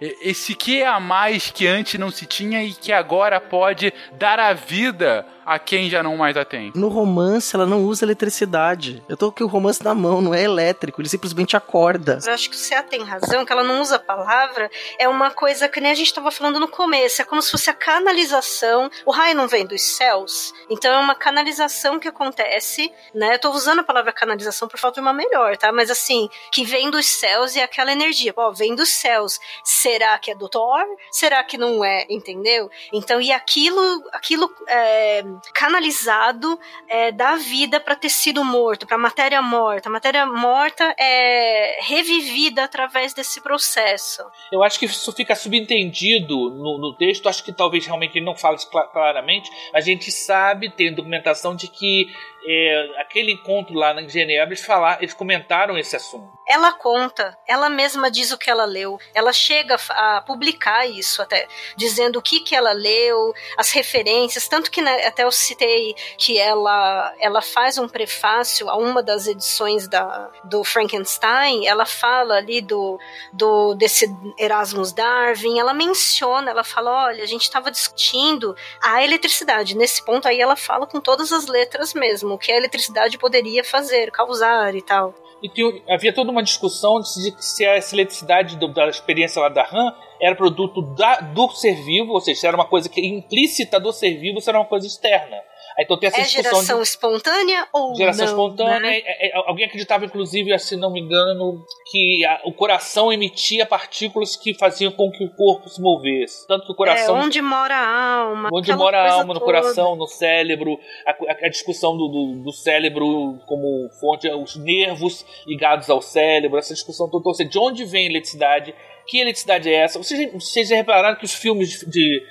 esse que a mais que antes não se tinha e que agora pode dar a vida a quem já não mais a tem? No romance, ela não usa eletricidade. Eu tô com o romance na mão, não é elétrico, ele simplesmente acorda. Eu acho que o Cea tem razão, que ela não usa a palavra, é uma coisa que nem a gente estava falando no começo, é como se fosse a canalização. O raio não vem dos céus, então é uma canalização que acontece, né? Eu tô usando a palavra canalização por falta de uma melhor, tá? Mas assim, que vem dos céus e é aquela energia. Ó, vem dos céus. Será que é do Thor? Será que não é? Entendeu? Então, e aquilo, aquilo é, canalizado é, dá vida para tecido morto, para matéria morta. A matéria morta é revivida através desse processo. Eu acho que isso fica subentendido no, no texto. Acho que talvez realmente ele não fale claramente. A gente sabe, tem documentação de que é, aquele encontro lá em Genebra, eles, falar, eles comentaram esse assunto. Ela conta, ela mesma diz o que ela leu, ela chega a publicar isso até, dizendo o que que ela leu, as referências, tanto que né, até eu citei que ela, ela faz um prefácio a uma das edições da, do Frankenstein, ela fala ali do, do desse Erasmus Darwin, ela menciona, ela fala, olha, a gente estava discutindo a eletricidade, nesse ponto aí ela fala com todas as letras mesmo, o que a eletricidade poderia fazer, causar e tal. E tinha- havia toda uma discussão de se, se a eletricidade do- da experiência lá da RAM era produto da- do ser vivo, ou seja, se era uma coisa que implícita do ser vivo, se era uma coisa externa. Então tem essa É geração de espontânea ou geração não? espontânea. né? É- é- alguém acreditava, inclusive, se não me engano, que a- o coração emitia partículas que faziam com que o corpo se movesse. Tanto que o coração É, onde mora a alma. Onde mora a alma, no toda. coração, no cérebro, a, a- a discussão do, do, do cérebro como fonte, os nervos ligados ao cérebro, essa discussão toda. Ou seja, de onde vem a eletricidade? Que eletricidade é essa? Vocês, vocês já repararam que os filmes de,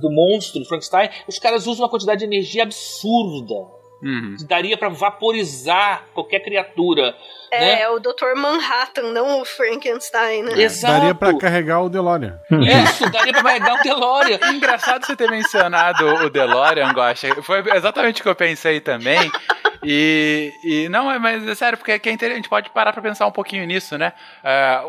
do monstro, do Frankenstein, os caras usam uma quantidade de energia absurda. Uhum. Daria pra vaporizar qualquer criatura. né? É, o Dr. Manhattan, não o Frankenstein, né? Exato. Daria pra carregar o DeLorean. Isso, daria pra carregar o DeLorean. Engraçado você ter mencionado o DeLorean, Gosta. Foi exatamente o que eu pensei também. E, e não, é- mas é sério, porque é é interessante, a gente pode parar pra pensar um pouquinho nisso, né? É,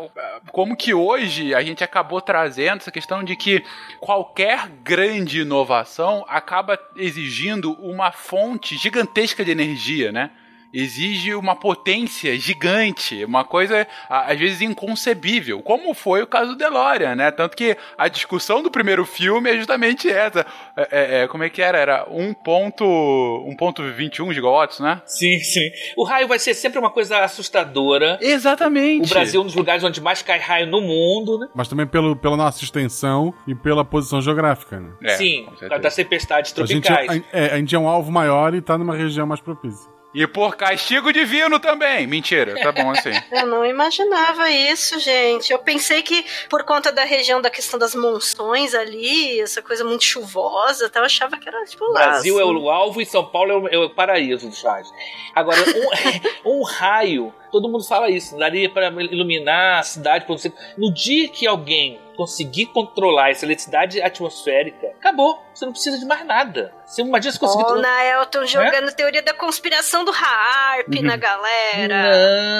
como que hoje a gente acabou trazendo essa questão de que qualquer grande inovação acaba exigindo uma fonte gigantesca de energia, né? Exige uma potência gigante, uma coisa a- às vezes inconcebível, como foi o caso do DeLorean, né? Tanto que a discussão do primeiro filme é justamente essa. É, é, é, como é que era? Era 1.21 gigawatts, né? Sim, sim. O raio vai ser sempre uma coisa assustadora. Exatamente. O Brasil é um dos lugares onde mais cai raio no mundo, né? Mas também pelo, pela nossa extensão e pela posição geográfica, né? É, Sim, das tempestades A gente, tropicais. é, é, a gente é um alvo maior e tá numa região mais propícia. E por castigo divino também. Mentira, tá bom assim. Eu não imaginava isso, gente. Eu pensei que por conta da região da questão das monções ali, essa coisa muito chuvosa, tal, eu achava que era tipo O lá. Brasil é assim. o alvo e São Paulo é o, é o paraíso dos raios. Agora, um, um raio, todo mundo fala isso, daria para iluminar a cidade. por sei- No dia que alguém conseguir controlar essa eletricidade atmosférica, acabou. Você não precisa de mais nada. Você se conseguir. Ó, o tro- Naelton jogando teoria da conspiração do Harp na galera.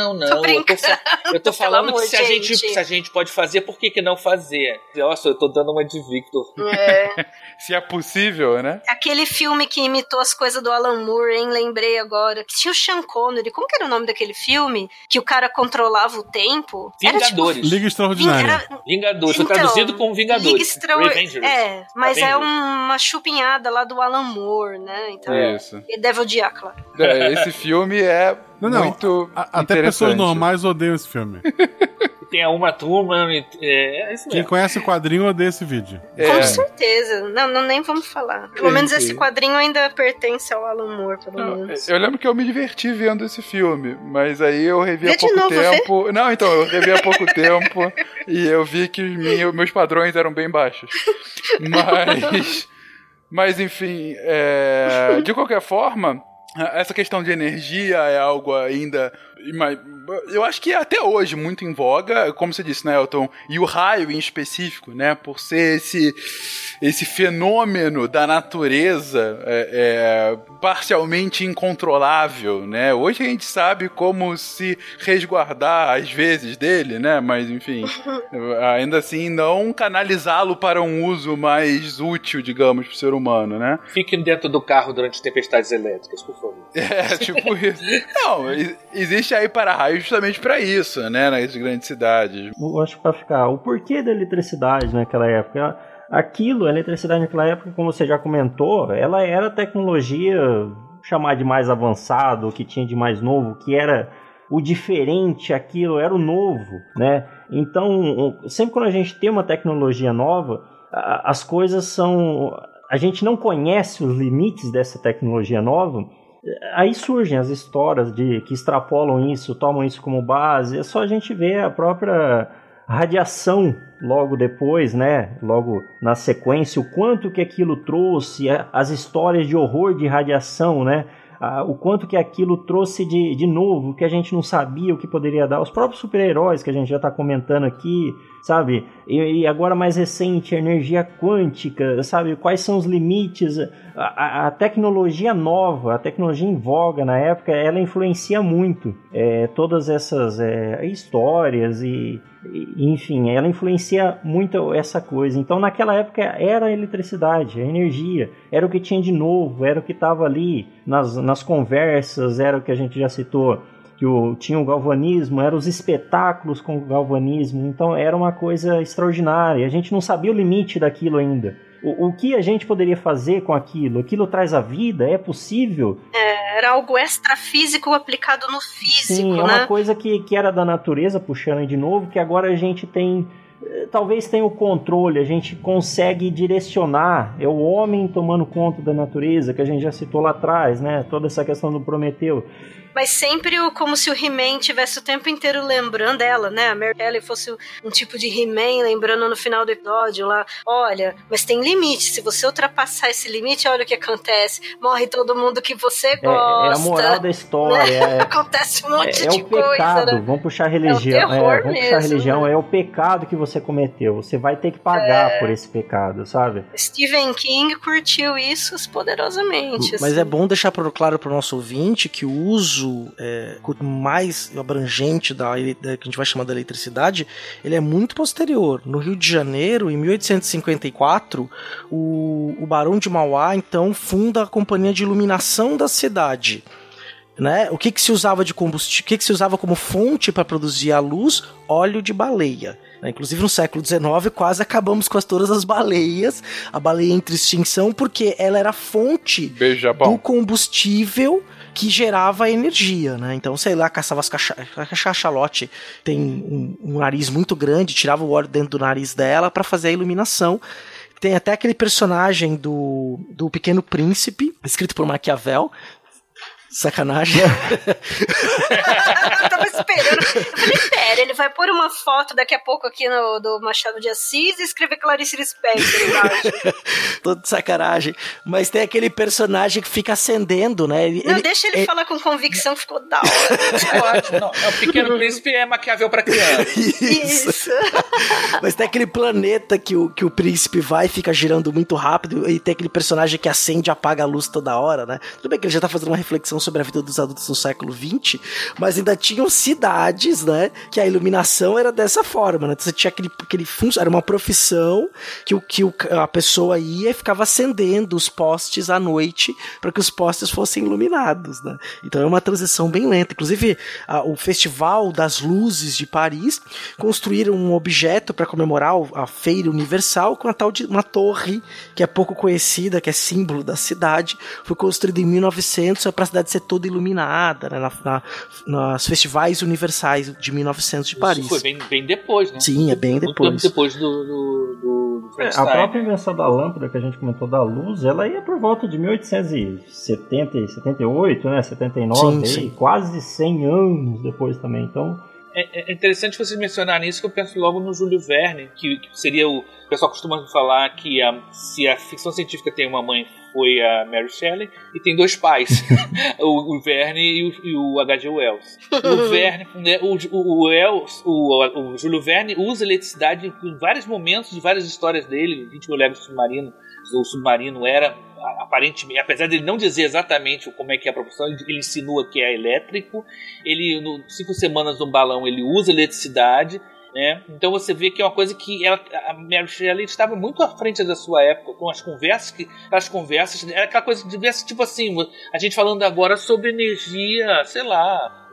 Não, não. Tô eu tô, eu tô falando que se a, gente, gente. se a gente pode fazer, por que, que não fazer? Nossa, eu tô dando uma de Victor. É. Se é possível, né? Aquele filme que imitou as coisas do Alan Moore, hein? Lembrei agora. Que tinha o Sean Connery. Como que era o nome daquele filme? Que o cara controlava o tempo? Era tipo. Vingadores. Liga Extraordinária. Era, Vingadores. Foi Então, traduzido como Vingadores. Liga Extraor- Revengers. É, mas é Avengers. uma chupinhada lá do Alan Moore, né? Então, Isso. e Devil Diacla. É, Esse filme é Não, não. muito. A- até pessoas normais odeiam esse filme. Tem Uma Turma. É, é isso Quem mesmo. conhece o quadrinho odeia esse vídeo. É. Com certeza. Não, não, nem vamos falar. Pelo menos esse quadrinho ainda pertence ao Alan Moore, pelo Não, menos. eu lembro que eu me diverti vendo esse filme, mas aí eu revi Vê há pouco novo, vê. tempo. Não, então, eu revi há pouco tempo e eu vi que os minha- meus padrões eram bem baixos. Mas. Mas enfim, é, de qualquer forma, essa questão de energia é algo ainda. Eu acho que é até hoje muito em voga, como você disse, né, Elton? E o raio em específico, né? Por ser esse, esse fenômeno da natureza é, é, parcialmente incontrolável, né? Hoje a gente sabe como se resguardar às vezes dele, né? Mas enfim, ainda assim não canalizá-lo para um uso mais útil, digamos, para o ser humano, né? Fique dentro do carro durante tempestades elétricas, por favor. É, tipo isso. Não, existe aí para-raio justamente para isso, né? Nas grandes cidades. Eu acho que pra ficar. O porquê da eletricidade naquela época? Aquilo, a eletricidade naquela época, como você já comentou, ela era tecnologia chamar de mais avançado, o que tinha de mais novo, que era o diferente, aquilo era o novo, né? Então, sempre quando a gente tem uma tecnologia nova, as coisas são. A gente não conhece os limites dessa tecnologia nova. Aí surgem as histórias de que extrapolam isso, tomam isso como base. É só a gente ver a própria radiação logo depois, né? Logo na sequência, o quanto que aquilo trouxe, as histórias de horror de radiação, né? Ah, o quanto que aquilo trouxe de, de novo, que a gente não sabia o que poderia dar. Os próprios super-heróis que a gente já está comentando aqui, sabe? E, e agora mais recente, a energia quântica, sabe? Quais são os limites? A, a- a tecnologia nova, a tecnologia em voga na época, ela influencia muito é, todas essas é, histórias e, enfim, ela influencia muito essa coisa. Então, naquela época era a eletricidade, a energia, era o que tinha de novo, era o que estava ali nas, nas conversas, era o que a gente já citou que o, tinha o galvanismo, eram os espetáculos com o galvanismo, então era uma coisa extraordinária. A gente não sabia o limite daquilo ainda. O, o que a gente poderia fazer com aquilo? Aquilo traz a vida? É possível? É, era algo extrafísico aplicado no físico, Sim, é né? uma coisa que, que era da natureza, puxando de novo, que agora a gente tem. eh, Talvez tenha o controle, a gente consegue direcionar. É o homem tomando conta da natureza, que a gente já citou lá atrás, né? Toda essa questão do Prometeu. Mas sempre o, como se o He-Man tivesse o tempo inteiro lembrando dela, né? A Mary fosse um tipo de He-Man, lembrando no final do episódio lá, olha, mas tem limite. Se você ultrapassar esse limite, olha o que acontece. Morre todo mundo que você É, gosta. é a moral da história. É, Acontece um monte é de o coisa, pecado. né? Vamos puxar a religião. É o É, vamos puxar a mesmo, religião. né? É o pecado que você cometeu. Você vai ter que pagar É. por esse pecado, sabe? Stephen King curtiu isso poderosamente. Mas assim. é bom deixar pro- claro para o nosso ouvinte que o uso é, mais abrangente da, da- que a gente vai chamar da eletricidade, ele é muito posterior. No Rio de Janeiro, em 1854, o, o Barão de Mauá então funda a companhia de iluminação da cidade. Né? O que, que se usava de combustível? O que, que se usava como fonte para produzir a luz? Óleo de baleia. né? Inclusive no século XIX quase acabamos com as, todas as baleias, a baleia entre extinção, porque ela era fonte Beijo, do combustível que gerava energia, né? Então, sei lá, caçava as cachalote tem um, um nariz muito grande, tirava o óleo dentro do nariz dela para fazer a iluminação. Tem até aquele personagem do, do Pequeno Príncipe, escrito por Maquiavel. Sacanagem. eu tava esperando. Eu falei, pera, ele vai pôr uma foto daqui a pouco aqui no, do Machado de Assis e escrever Clarice Lispector embaixo. Todo de sacanagem. Mas tem aquele personagem que fica acendendo, né? Ele, Não, ele- deixa ele ele- falar com convicção ficou da hora. É ótimo. Não, é, o Pequeno Príncipe é Maquiavel pra criança. Isso. Mas tem aquele planeta que o, que o príncipe vai e fica girando muito rápido, e tem aquele personagem que acende e apaga a luz toda hora, né? Tudo bem que ele já tá fazendo uma reflexão sobre a vida dos adultos no século XX, mas ainda tinham cidades, né? Que a iluminação era dessa forma, né? Você tinha aquele, aquele funcio, era uma profissão que, o, que o, a pessoa ia e ficava acendendo os postes à noite para que os postes fossem iluminados, né? Então é uma transição bem lenta. Inclusive, a- o Festival das Luzes de Paris construíram um objeto para comemorar a Feira Universal com a tal de uma torre que é pouco conhecida, que é símbolo da cidade. Foi construída em 1900 para a cidade ser toda iluminada, né? Na, na- nas festivais universais de 1900 de Paris. Isso foi bem, bem depois, né? Sim, é bem Muito depois. tempo depois do, do, do, do É, a própria invenção da lâmpada que a gente comentou da luz, ela ia por volta de 1870, e 78, né? 79, Sim, aí, sim. quase 100 anos depois também. Então, É, é interessante vocês mencionarem isso, que eu penso logo no Júlio Verne, que, que seria o. O pessoal costuma falar que a- se a ficção científica tem uma mãe, foi a Mary Shelley, e tem dois pais, o, o Verne e o, e o H.G. Wells. O Verne, né, o, o, o Wells, o, o Júlio Verne usa eletricidade em vários momentos de várias histórias dele, 20 mil léguas submarino. O submarino era aparentemente, apesar de ele não dizer exatamente como é que é a proporção, ele insinua que é elétrico. Ele, no cinco semanas no balão, ele usa eletricidade. Né? Então você vê que é uma coisa que ela, a Mary Shelley estava muito à frente da sua época com as conversas que as conversas era aquela coisa que devia ser tipo assim a gente falando agora sobre energia sei lá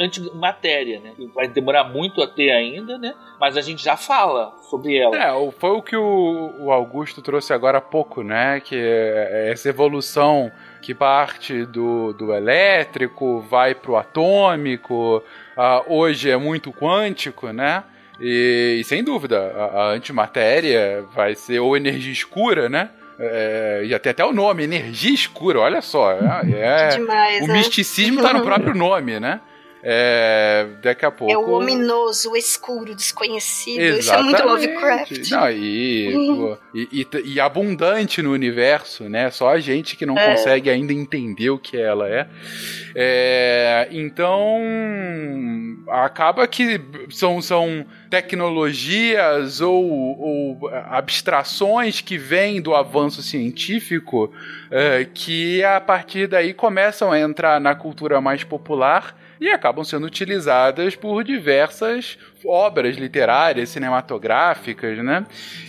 antimatéria né vai demorar muito a ter ainda né mas a gente já fala sobre ela É, foi o que o, o Augusto trouxe agora há pouco, né? Que é essa evolução que parte do, do elétrico, vai pro atômico, ah, hoje é muito quântico, né? E, e sem dúvida, a, a antimatéria vai ser ou energia escura, né? É, e até até o nome, energia escura, olha só. É, é- Demais, o né? misticismo tá no próprio nome, né? É, daqui a pouco. É o ominoso, o escuro, desconhecido. Isso é muito Exatamente. Lovecraft. Não, e, pô, e, e- e abundante no universo, né? Só a gente que não É. consegue ainda entender o que ela é. É, então, acaba que são, são tecnologias ou, ou abstrações que vêm do avanço científico é, que a partir daí começam a entrar na cultura mais popular e acabam sendo utilizadas por diversas obras literárias, cinematográficas, né?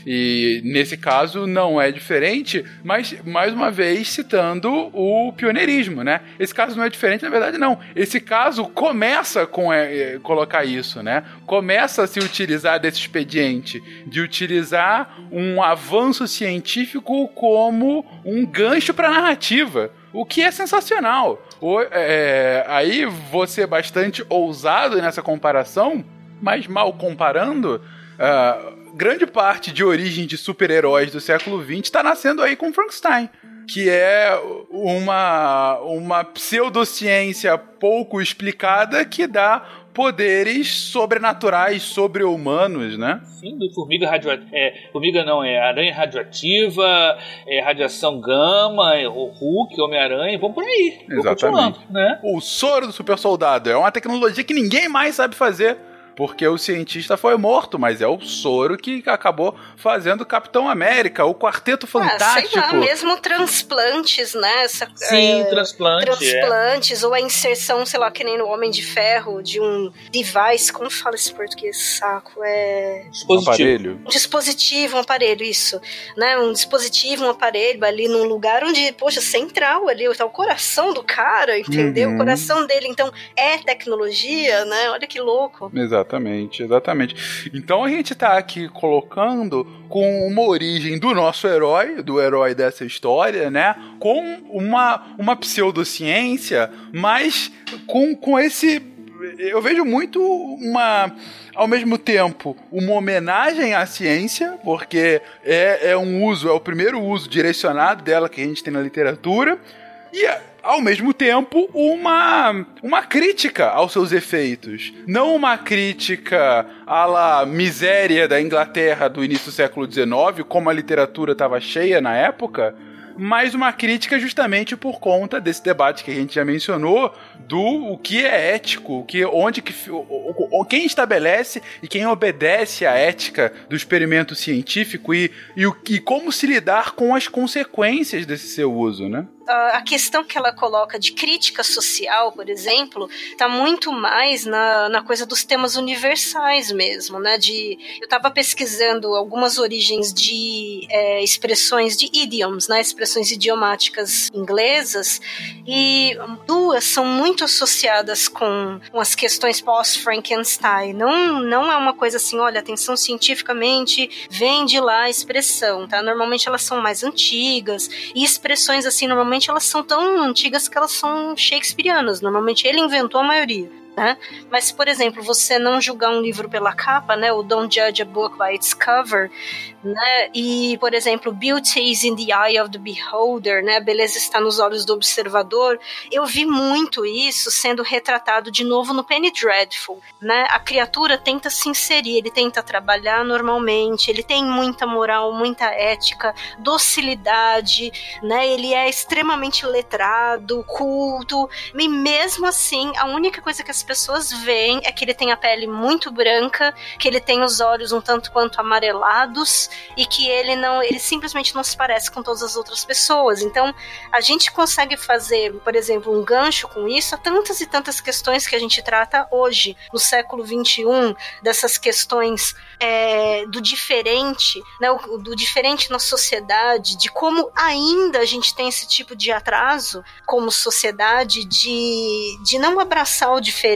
E nesse caso não é diferente, mas mais uma vez citando o pioneirismo, né? Esse caso não é diferente, na verdade não. Esse caso começa com é, é, colocar isso, né? Começa a se utilizar desse expediente de utilizar um avanço científico como um gancho para narrativa. O que é sensacional. O- é, aí você bastante ousado nessa comparação, mas mal comparando, ah, grande parte de origem de super-heróis do século XX está nascendo aí com Frankenstein. que é uma, uma pseudociência pouco explicada que dá poderes sobrenaturais, sobre-humanos, né? Sim, do formiga radioativa. É, formiga não, é aranha radioativa, é radiação gama, é o Hulk, Homem-Aranha, vamos por aí. Exatamente. né? O soro do super soldado é uma tecnologia que ninguém mais sabe fazer. Porque o cientista foi morto, mas é o soro que acabou fazendo o Capitão América, o Quarteto Ah, sei Fantástico. lá, mesmo transplantes, né? Essa, Sim, é, transplante. é. transplantes, ou a inserção, sei lá, que nem no Homem de Ferro, de um device, como fala esse português saco? É. Um Dispositivo. aparelho. Um dispositivo, um aparelho, isso. Né? Um dispositivo, um aparelho ali num lugar onde, poxa, central ali, tá o coração do cara, entendeu? Uhum. O coração dele, então, é tecnologia, né? Olha que louco. Exatamente, exatamente. Então a gente tá aqui colocando com uma origem do nosso herói, do herói dessa história, né? Com uma, uma pseudociência, mas com, com esse. Eu vejo muito uma. Ao mesmo tempo, uma homenagem à ciência, porque é, é um uso, é o primeiro uso direcionado dela que a gente tem na literatura, e ao mesmo tempo uma uma crítica aos seus efeitos, não uma crítica à la miséria da Inglaterra do início do século XIX, como a literatura estava cheia na época, mas uma crítica justamente por conta desse debate que a gente já mencionou do o que é ético, o que onde que o, o- quem estabelece e quem obedece à ética do experimento científico e, e, e como se lidar com as consequências desse seu uso, né? A questão que ela coloca de crítica social, por exemplo, está muito mais na, na coisa dos temas universais mesmo, né? De, eu estava pesquisando algumas origens de é, expressões de idioms, né? Expressões idiomáticas inglesas, e duas são muito associadas com, com as questões pós-Frankenstein. Não, não é uma coisa assim, olha, atenção cientificamente, vem de lá a expressão, tá? Normalmente elas são mais antigas, e expressões assim, normalmente elas são tão antigas que elas são shakespearianas. Normalmente ele inventou a maioria. Né? Mas, por exemplo, você não julgar um livro pela capa, né? O Don't Judge a Book by its Cover, né? E, por exemplo, Beauty is in the Eye of the Beholder, né? Beleza está nos olhos do observador. Eu vi muito isso sendo retratado de novo no Penny Dreadful, né? A criatura tenta se inserir, ele tenta trabalhar normalmente, ele tem muita moral, muita ética, docilidade, né? Ele é extremamente letrado, culto, e mesmo assim, a única coisa que as pessoas veem é que ele tem a pele muito branca, que ele tem os olhos um tanto quanto amarelados e que ele não, ele simplesmente não se parece com todas as outras pessoas. Então, a gente consegue fazer, por exemplo, um gancho com isso a tantas e tantas questões que a gente trata hoje, no século XXI, dessas questões é, do diferente, né, do diferente na sociedade, de como ainda a gente tem esse tipo de atraso como sociedade de, de não abraçar o diferente,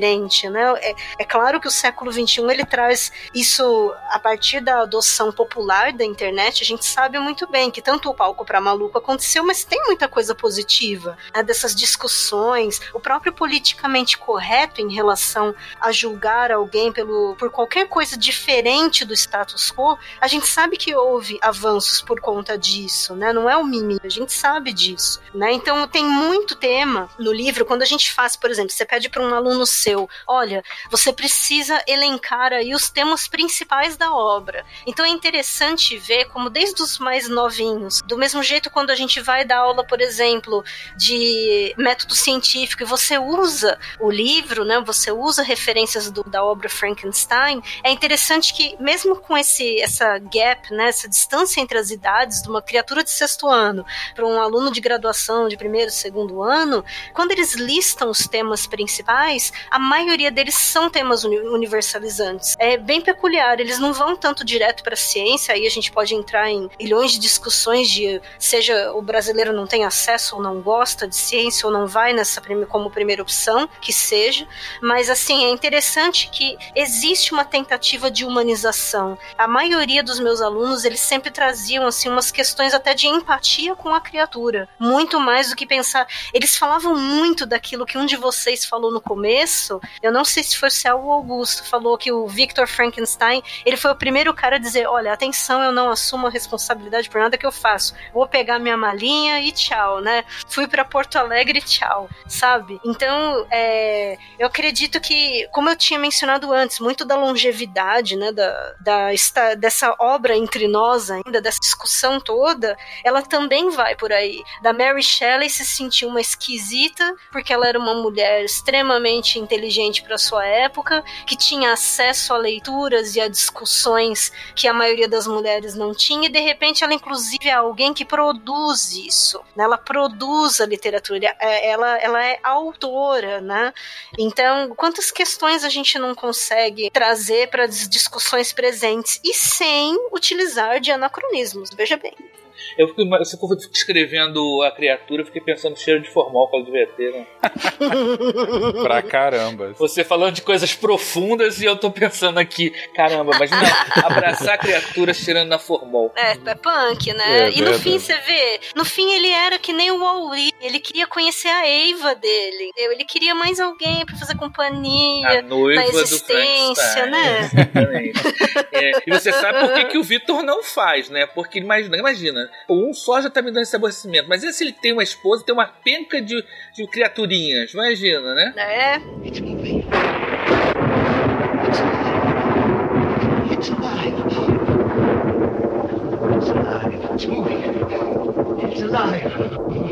né? É, é claro que o século XXI ele traz isso a partir da adoção popular da internet. A gente sabe muito bem que tanto o palco para maluco aconteceu, mas tem muita coisa positiva né, dessas discussões, o próprio politicamente correto em relação a julgar alguém pelo por qualquer coisa diferente do status quo. A gente sabe que houve avanços por conta disso, né? Não é o mimimi, a gente sabe disso, né? Então tem muito tema no livro quando a gente faz, por exemplo, você pede para um aluno seu, olha, você precisa elencar aí os temas principais da obra. Então é interessante ver como desde os mais novinhos, do mesmo jeito quando a gente vai dar aula, por exemplo, de método científico e você usa o livro, né? Você usa referências do- da obra Frankenstein. É interessante que mesmo com esse essa gap, né, essa distância entre as idades de uma criatura de sexto ano para um aluno de graduação de primeiro, segundo ano, quando eles listam os temas principais, a maioria deles são temas uni- universalizantes. É bem peculiar, eles não vão tanto direto para a ciência, aí a gente pode entrar em milhões de discussões de seja o brasileiro não tem acesso ou não gosta de ciência ou não vai nessa como primeira opção, que seja, mas assim, é interessante que existe uma tentativa de humanização. A maioria dos meus alunos, eles sempre traziam assim umas questões até de empatia com a criatura, muito mais do que pensar. Eles falavam muito daquilo que um de vocês falou no começo, isso. Eu não sei se foi o Céu Augusto, falou que o Victor Frankenstein, ele foi o primeiro cara a dizer, olha, atenção, eu não assumo a responsabilidade por nada que eu faço. Vou pegar minha malinha e tchau, né? Fui para Porto Alegre e tchau, sabe? Então, é, eu acredito que, como eu tinha mencionado antes, muito da longevidade, né, da, da esta, dessa obra entre nós ainda, dessa discussão toda, ela também vai por aí. Da Mary Shelley se sentir uma esquisita, porque ela era uma mulher extremamente inteligente para sua época, que tinha acesso a leituras e a discussões que a maioria das mulheres não tinha, e de repente ela, inclusive, é alguém que produz isso. Né? Ela produz a literatura, é, ela, ela é autora, né? Então, quantas questões a gente não consegue trazer para as discussões presentes e sem utilizar de anacronismos? Veja bem. Eu fico, você ficou descrevendo a criatura, eu fiquei pensando no cheiro de formal que ela devia ter, né? pra caramba. Você falando de coisas profundas e eu tô pensando aqui, caramba, mas não, abraçar a criatura cheirando na formal. É, é punk, né? É, e no verdade. fim, você vê, no fim ele era que nem o Wally, ele queria conhecer a Eva dele, entendeu? ele queria mais alguém pra fazer A companhia noiva na do existência, Frankenstein. né? Exatamente. É, e você sabe por que, que o Vitor não faz, né? Porque imagina, imagina, um só já tá me dando esse aborrecimento, mas e se ele tem uma esposa tem uma penca de, de criaturinhas? Imagina, né? É, It's moving. It's alive. It's alive. It's moving. It's alive.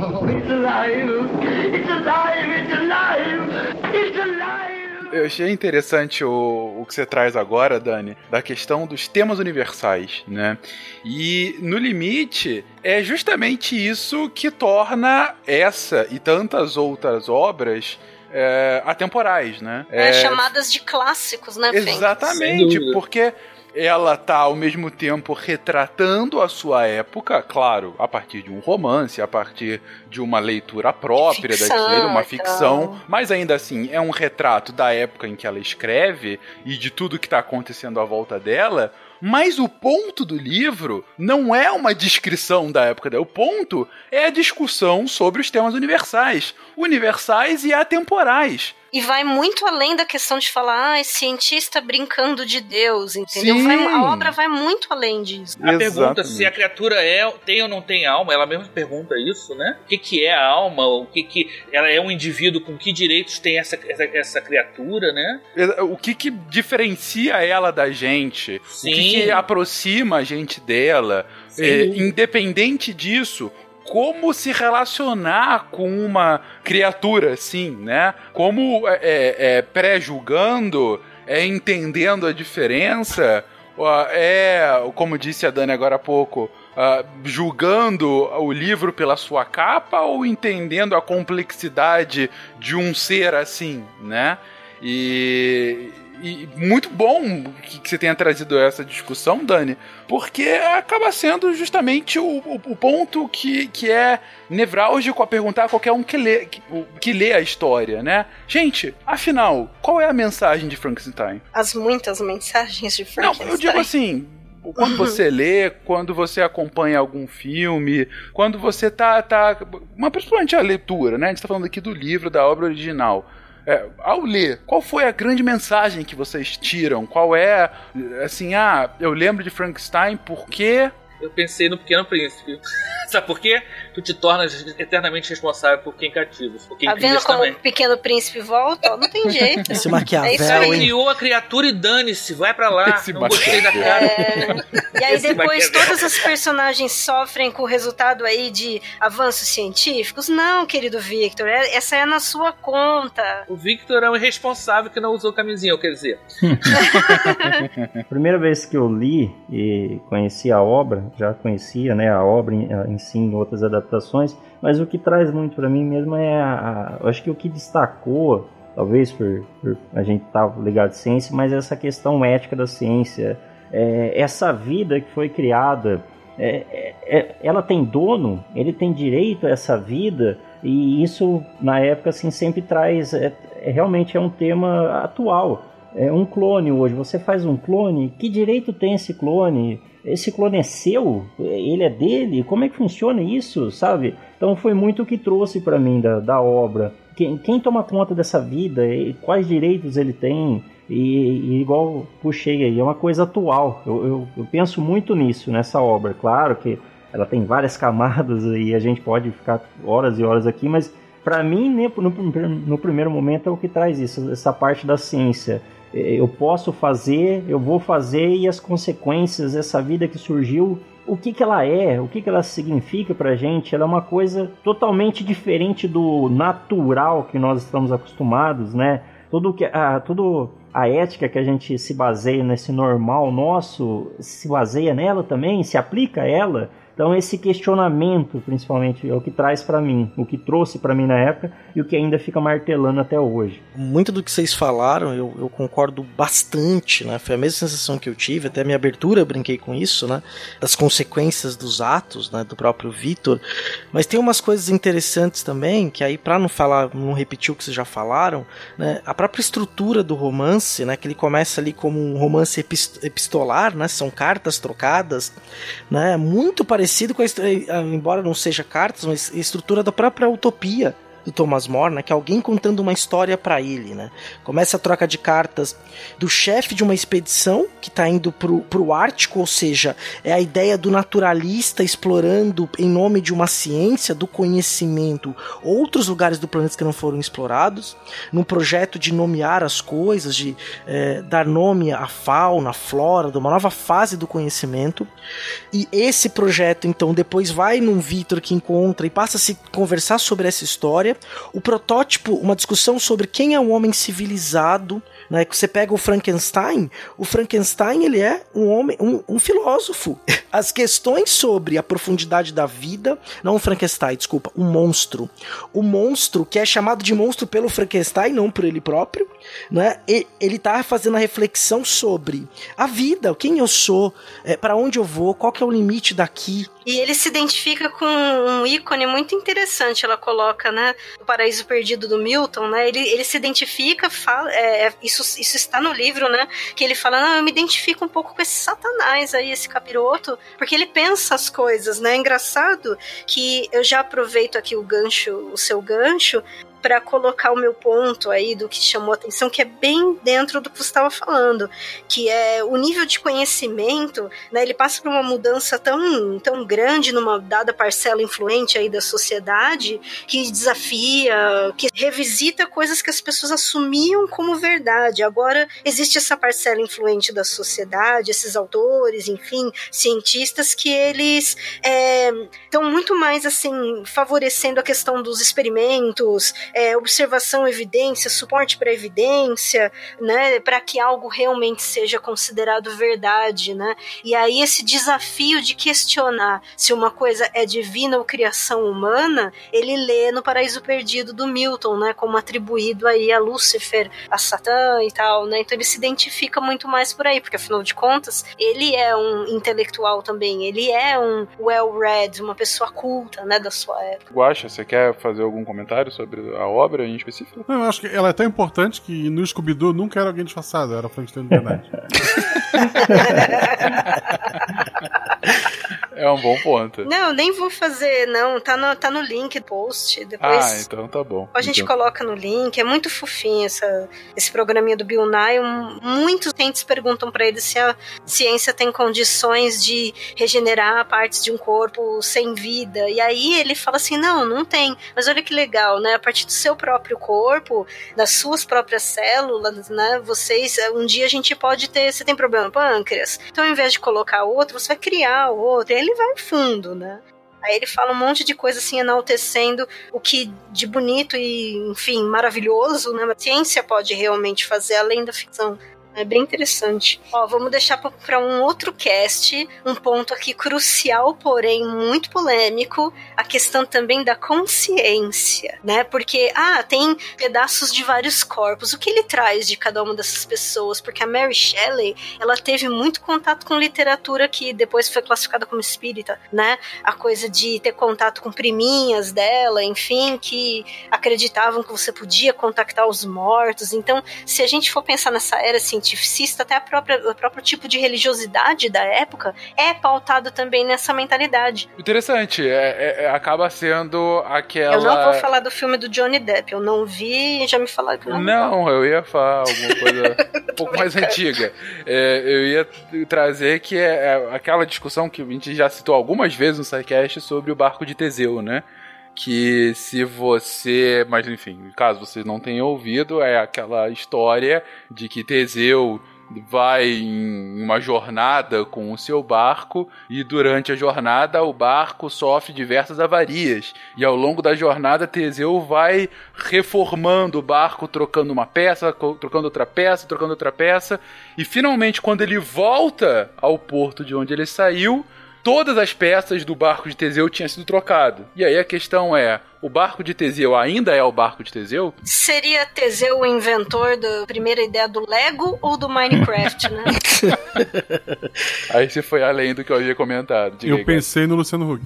Oh, it's alive. It's alive. It's alive. It's alive. Eu achei interessante o, o que você traz agora, Dani, da questão dos temas universais, né? E no limite é justamente isso que torna essa e tantas outras obras é, atemporais, né? é, chamadas de clássicos, né, Exatamente, porque ela tá ao mesmo tempo retratando a sua época, claro, a partir de um romance, a partir de uma leitura própria Ficção, daquilo, uma então. ficção, mas ainda assim é um retrato da época em que ela escreve e de tudo que tá acontecendo à volta dela. Mas o ponto do livro não é uma descrição da época dela. O ponto é a discussão sobre os temas universais. Universais e atemporais. E vai muito além da questão de falar, ah, é cientista brincando de Deus, entendeu? Vai- a obra vai muito além disso. A pergunta Exatamente. se a criatura é, tem ou não tem alma, ela mesma pergunta isso, né? O que, que é a alma? O que, que ela é um indivíduo com que direitos tem essa, essa, essa criatura, né? O que que diferencia ela da gente? O Sim. que, que aproxima a gente dela? É, independente disso, como se relacionar com uma criatura assim, né? Como é, é, pré-julgando, é entendendo a diferença, é, como disse a Dani agora há pouco, ah, julgando o livro pela sua capa ou entendendo a complexidade de um ser assim, né? E, e muito bom que, que você tenha trazido essa discussão, Dani, porque acaba sendo justamente o, o, o ponto que, que é nevrálgico a perguntar a qualquer um que lê, que, que lê a história, né? Gente, afinal, qual é a mensagem de Frankenstein? As muitas mensagens de Não, Frankenstein. eu digo assim. Quando você lê, quando você acompanha algum filme, quando você tá. tá mas principalmente a leitura, né? A gente tá falando aqui do livro, da obra original. É, ao ler, qual foi a grande mensagem que vocês tiram? Qual é, assim, ah, eu lembro de Frankenstein porque. Eu pensei no Pequeno Príncipe. Sabe por quê? Tu te tornas eternamente responsável por quem cativas. Por quem Tá vendo como também. o pequeno príncipe volta? Ó, Não tem jeito. Esse É Maquiavel, isso Cara, aí. criou a criatura e dane-se, vai pra lá. Esse não gostei da cara. É, e aí Esse depois Maquiavel. todas as personagens sofrem com o resultado aí de avanços científicos? Não, querido Victor, é- essa é na sua conta. O Victor é um irresponsável que não usou camisinha, quer dizer. A primeira vez que eu li e conheci a obra, já conhecia né, a obra em, em si em outras adaptações, mas o que traz muito para mim mesmo é a, a- acho que o que destacou, talvez por, por a gente estar ligado à ciência, mas essa questão ética da ciência, é, essa vida que foi criada, é, é- é- ela tem dono, ele tem direito a essa vida, e isso na época assim sempre traz, é- é- realmente é um tema atual é um clone hoje. Você faz um clone, que direito tem esse clone? Esse clone é seu? Ele é dele? Como é que funciona isso, sabe? Então foi muito o que trouxe para mim da, da obra. quem, quem toma conta dessa vida, quais direitos ele tem, e, e, igual puxei aí, é uma coisa atual. Eu, eu, eu, penso muito nisso, nessa obra. Claro que ela tem várias camadas e a gente pode ficar horas e horas aqui, mas para mim, no, no, no, primeiro momento, é o que traz isso, essa parte da ciência. Eu posso fazer, eu vou fazer e as consequências dessa vida que surgiu, o que, que ela é, o que, que ela significa pra gente, ela é uma coisa totalmente diferente do natural que nós estamos acostumados, né? Tudo que, ah, tudo a ética que a gente se baseia nesse normal nosso se baseia nela também, se aplica a ela. Então esse questionamento, principalmente, é o que traz para mim, o que trouxe para mim na época e o que ainda fica martelando até hoje. Muito do que vocês falaram, eu, eu, concordo bastante, né? Foi a mesma sensação que eu tive, até a minha abertura eu brinquei com isso, né? Das consequências dos atos, né? Do próprio Vitor. Mas tem umas coisas interessantes também, que aí para não falar, não repetir o que vocês já falaram, né? A própria estrutura do romance, né? Que ele começa ali como um romance epistolar, né? São cartas trocadas, né? Muito parecido parecido com a, eh, embora não seja cartas, mas estrutura da própria utopia do Thomas More, né, que é alguém contando uma história para ele, né? Começa a troca de cartas do chefe de uma expedição que está indo pro, pro Ártico, ou seja, é a ideia do naturalista explorando em nome de uma ciência, do conhecimento, outros lugares do planeta que não foram explorados, num projeto de nomear as coisas, de é, dar nome à fauna, à flora, de uma nova fase do conhecimento. E esse projeto, então, depois vai num Vitor que encontra e passa a se conversar sobre essa história história. O protótipo, uma discussão sobre quem é um homem civilizado, né? Que você pega o Frankenstein, o Frankenstein ele é um homem, um, um filósofo. As questões sobre a profundidade da vida, não o Frankenstein, desculpa, um monstro. O monstro que é chamado de monstro pelo Frankenstein, não por ele próprio, né? Ele tá fazendo a reflexão sobre a vida, quem eu sou, é, para onde eu vou, qual que é o limite daqui. E ele se identifica com um ícone muito interessante, ela coloca, né? O Paraíso Perdido do Milton, né? Ele, ele se identifica, fala, é, é isso, isso está no livro, né? Que ele fala, não, eu me identifico um pouco com esse satanás aí, esse capiroto, porque ele pensa as coisas, né? É engraçado que eu já aproveito aqui o gancho, o seu gancho, para colocar o meu ponto aí do que chamou atenção, que é bem dentro do que você estava falando, que é o nível de conhecimento, né? Ele passa por uma mudança tão, tão grande numa dada parcela influente aí da sociedade que desafia, que revisita coisas que as pessoas assumiam como verdade. Agora existe essa parcela influente da sociedade, esses autores, enfim, cientistas que eles estão é, muito mais assim favorecendo a questão dos experimentos, é, observação, evidência, suporte para evidência, né, para que algo realmente seja considerado verdade, né? E aí esse desafio de questionar se uma coisa é divina ou criação humana, ele lê no Paraíso Perdido do Milton, né, como atribuído aí a Lúcifer, a Satã e tal, né? Então ele se identifica muito mais por aí, porque afinal de contas, ele é um intelectual também, ele é um well-read, uma pessoa culta, né, da sua época. Guaxa, você quer fazer algum comentário sobre a obra em específico? Não, eu acho que ela é tão importante que no Scooby-Doo nunca era alguém disfarçado, era Frankenstein de verdade. É um bom ponto. Não, nem vou fazer, não. Tá no, tá no link do post. Depois ah, então tá bom. A gente então. coloca no link. É muito fofinho essa, esse programinha do Bill Nye. Muitos clientes perguntam para ele se a ciência tem condições de regenerar partes de um corpo sem vida. E aí ele fala assim: não, não tem. Mas olha que legal, né? A partir do seu próprio corpo, das suas próprias células, né? Vocês, um dia a gente pode ter. Você tem problema no pâncreas? Então, ao invés de colocar outro, você vai criar outro. Ele ele vai fundo, né? Aí ele fala um monte de coisa assim, enaltecendo o que de bonito e, enfim, maravilhoso, né? A ciência pode realmente fazer além da ficção. É bem interessante. Ó, vamos deixar para um outro cast um ponto aqui crucial, porém muito polêmico, a questão também da consciência, né? Porque ah, tem pedaços de vários corpos. O que ele traz de cada uma dessas pessoas? Porque a Mary Shelley, ela teve muito contato com literatura que depois foi classificada como espírita, né? A coisa de ter contato com priminhas dela, enfim, que acreditavam que você podia contactar os mortos. Então, se a gente for pensar nessa era assim cientificista, até a própria, o próprio tipo de religiosidade da época, é pautado também nessa mentalidade. Interessante, é, é- é- acaba sendo aquela. Eu não vou falar do filme do Johnny Depp, eu não vi e já me falaram que não. Não, eu ia falar alguma coisa um pouco mais antiga. É, eu ia trazer que é, é aquela discussão que a gente já citou algumas vezes no SciCast sobre o barco de Teseu, né? Que se você. Mas enfim, caso você não tenha ouvido, é aquela história de que Teseu vai em uma jornada com o seu barco e durante a jornada o barco sofre diversas avarias e ao longo da jornada Teseu vai reformando o barco trocando uma peça, trocando outra peça, trocando outra peça e finalmente quando ele volta ao porto de onde ele saiu Todas as peças do barco de Teseu tinham sido trocado. E aí a questão é: o barco de Teseu ainda é o barco de Teseu? Seria Teseu o inventor da primeira ideia do Lego ou do Minecraft, né? Aí você foi além do que eu havia comentado. Diga Eu aí, cara. pensei no Luciano Huck.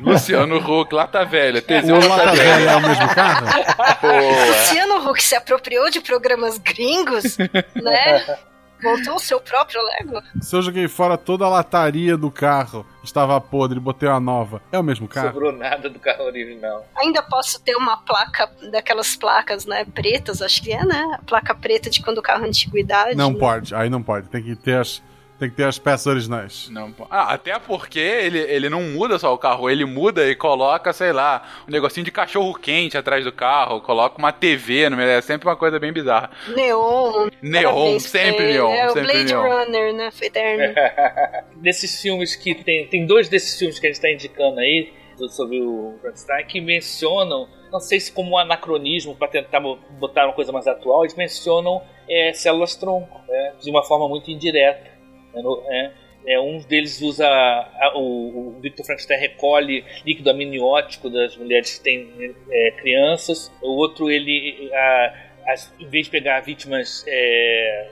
Luciano Huck, Lata Velha. Teseu Lata Lata Velha. Velha é o mesmo carro? Boa. Luciano Huck se apropriou de programas gringos, né? Montou o seu próprio Lego. Se eu joguei fora toda a lataria do carro, estava podre, botei uma nova. É o mesmo carro? Sobrou nada do carro original. Ainda posso ter uma placa, daquelas placas, né, pretas, acho que é, né? A placa preta de quando o carro é antiguidade. Não né? pode, aí não pode. Tem que ter as, tem que ter as peças originais. Não, ah, até porque ele, ele não muda só o carro, ele muda e coloca, sei lá, um negocinho de cachorro quente atrás do carro, coloca uma TV no meio, é sempre uma coisa bem bizarra. Neon. Neon, sempre ele. neon, É o sempre Blade neon. Runner, né? Eterno. desses filmes que tem. Tem dois desses filmes que a gente está indicando aí, sobre o Frankenstein, que mencionam, não sei se como um anacronismo para tentar bo- botar uma coisa mais atual, eles mencionam é, células tronco, né, de uma forma muito indireta. Né, é, é, um deles usa. a- o, o Victor Frankenstein recolhe líquido amniótico das mulheres que têm é, crianças, o outro ele. a- as- em vez de pegar vítimas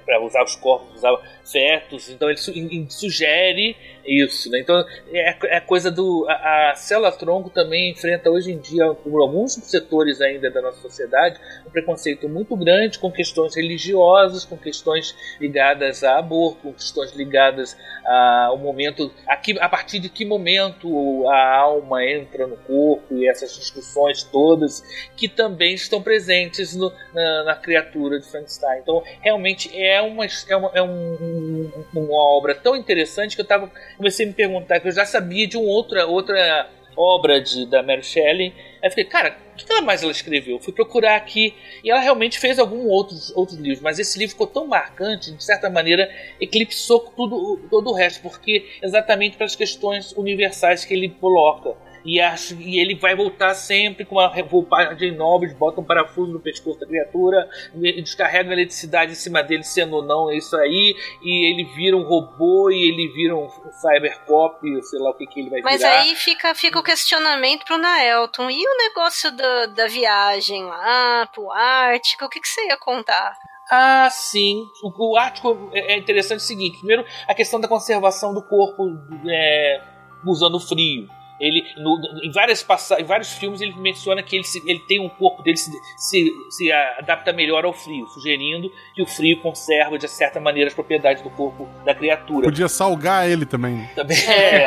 para usar os corpos, usar fetos, então ele su- in- sugere isso, né? Então é, é coisa do a, a célula tronco também enfrenta hoje em dia por alguns setores ainda da nossa sociedade um preconceito muito grande com questões religiosas, com questões ligadas a aborto, com questões ligadas ao momento a, que, a partir de que momento a alma entra no corpo e essas discussões todas que também estão presentes no- na, na criatura de Frankenstein. Então realmente é uma é uma, é um- um- uma obra tão interessante que eu tava comecei a me perguntar que eu já sabia de uma outra outra obra de, da Mary Shelley. Aí fiquei, cara, o que ela mais ela escreveu? Fui procurar aqui e ela realmente fez alguns outros, outros livros, mas esse livro ficou tão marcante, de certa maneira, eclipsou tudo, todo o resto, porque exatamente pelas questões universais que ele coloca. E, e ele vai voltar sempre com uma roupagem nobre, bota um parafuso no pescoço da criatura, descarrega eletricidade em cima dele, sendo ou não é isso aí, e ele vira um robô, e ele vira um cybercop, sei lá o que, que ele vai Mas virar. aí fica, fica o questionamento pro Naelton. E o negócio da, da viagem lá pro Ártico? O que, que você ia contar? Ah, sim. O, o Ártico é é interessante o seguinte: primeiro, a questão da conservação do corpo é, usando frio. Ele, no- em, várias em vários filmes ele menciona que ele, se- ele tem um corpo dele se, se, se adapta melhor ao frio, sugerindo que o frio conserva de certa maneira as propriedades do corpo da criatura. Podia salgar ele também. Também é.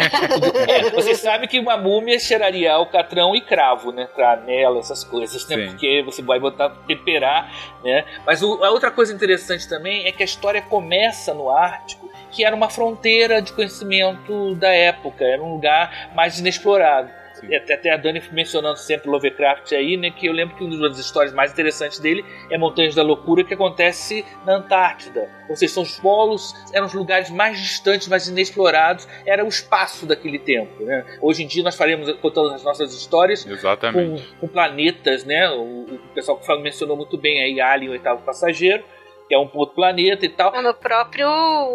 É, Você sabe que uma múmia cheiraria alcatrão e cravo, né? Canela, essas coisas, né? Sim. Porque você vai botar temperar, né? Mas o- a outra coisa interessante também é que a história começa no Ártico, que era uma fronteira de conhecimento da época, era um lugar mais inexplorado. Sim. E Até, a Dani mencionando sempre Lovecraft aí, né? Que eu lembro que uma das histórias mais interessantes dele é Montanhas da Loucura, que acontece na Antártida. Ou seja, são os polos, eram os lugares mais distantes, mais inexplorados, era o espaço daquele tempo, né? Hoje em dia nós faremos, contando as nossas histórias, com, com planetas, né? O, o pessoal que mencionou muito bem aí Alien, o oitavo passageiro, que é um outro planeta e tal. Ah, No próprio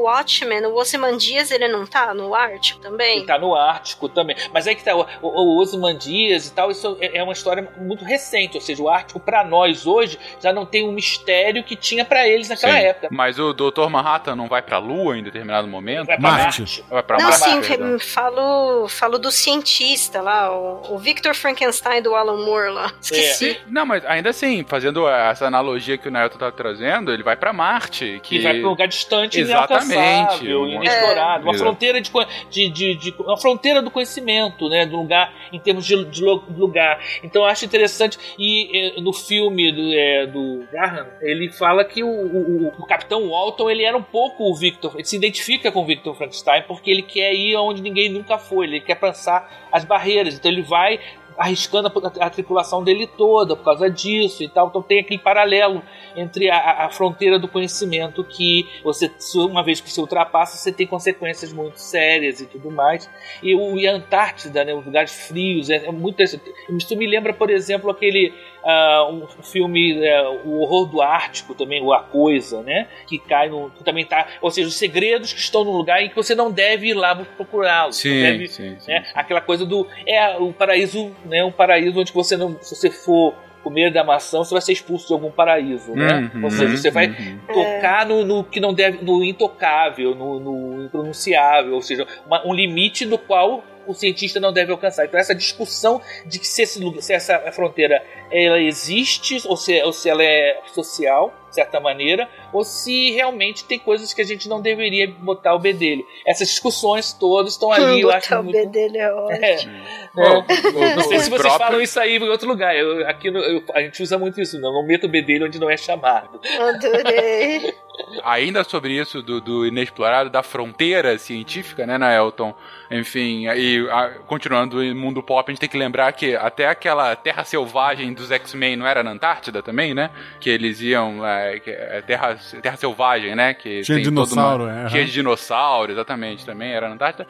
Watchmen, o Ozymandias, ele não tá no Ártico também? Ele tá no Ártico também. Mas aí que tá, o, o, o Ozymandias e tal, isso é, é uma história muito recente. Ou seja, o Ártico, pra nós hoje, já não tem um mistério que tinha pra eles naquela Sim. época. Mas o Dr. Manhattan não vai pra Lua em determinado momento? Vai pra Marte. Marte. Vai pra não, Marte, sim, perdão. falo, falo do cientista lá, o, o Victor Frankenstein do Alan Moore lá. Esqueci. Não, mas ainda assim, fazendo essa analogia que o Naruto tá trazendo, ele vai pra Marte. Que, Que vai pra um lugar distante, Exatamente. inalcançável, inexplorado. Uma É. fronteira de, de, de, de- Uma fronteira do conhecimento, né? Do lugar, em termos de, de lugar. Então eu acho interessante. E eh, no filme do, eh, do Graham, ele fala que o, o, o- o Capitão Walton ele era um pouco o Victor. Ele se identifica com o Victor Frankenstein porque ele quer ir onde ninguém nunca foi. Ele quer pensar as barreiras. Então ele vai arriscando a, a tripulação dele toda por causa disso e tal. Então tem aquele paralelo entre a, a- fronteira do conhecimento que você, se uma vez que você ultrapassa, você tem consequências muito sérias e tudo mais. E, o, e a Antártida, né, os lugares frios, é, é muito. Isso me lembra, por exemplo, aquele ah, um filme é, O Horror do Ártico também, o A Coisa, né? Que cai no. Que também tá. Ou seja, os segredos que estão no lugar em que você não deve ir lá procurá-los. Sim, deve- sim, sim, né? Aquela coisa do. É o paraíso, né? Um paraíso onde você não. Se você for comer da maçã, você vai ser expulso de algum paraíso, né? Uhum, Ou seja, você vai uhum. tocar no, no que não deve. no intocável, no, no impronunciável, ou seja, uma- um limite no qual o cientista não deve alcançar. Então essa discussão de que se, esse, se essa fronteira ela existe ou se, ou se ela é social, de certa maneira, ou se realmente tem coisas que a gente não deveria botar o bedelho. Essas discussões todas estão ali, eu acho Botar o muito... B dele é ótimo. É. o- Não sei se vocês próprio- falam isso aí em outro lugar. Eu- aqui no- eu- a gente usa muito isso. Não, não meta o bedelho onde não é chamado. Adorei. Ainda sobre isso do, do inexplorado, da fronteira científica, né, Naelton? Enfim, e a- continuando em mundo pop, a gente tem que lembrar que até aquela terra selvagem dos X-Men não era na Antártida também, né? Que eles iam. É, é terra, terra selvagem, né? Que Tinha toda dinossauro, uma, é, Tinha de dinossauro, exatamente, também era na Antártida.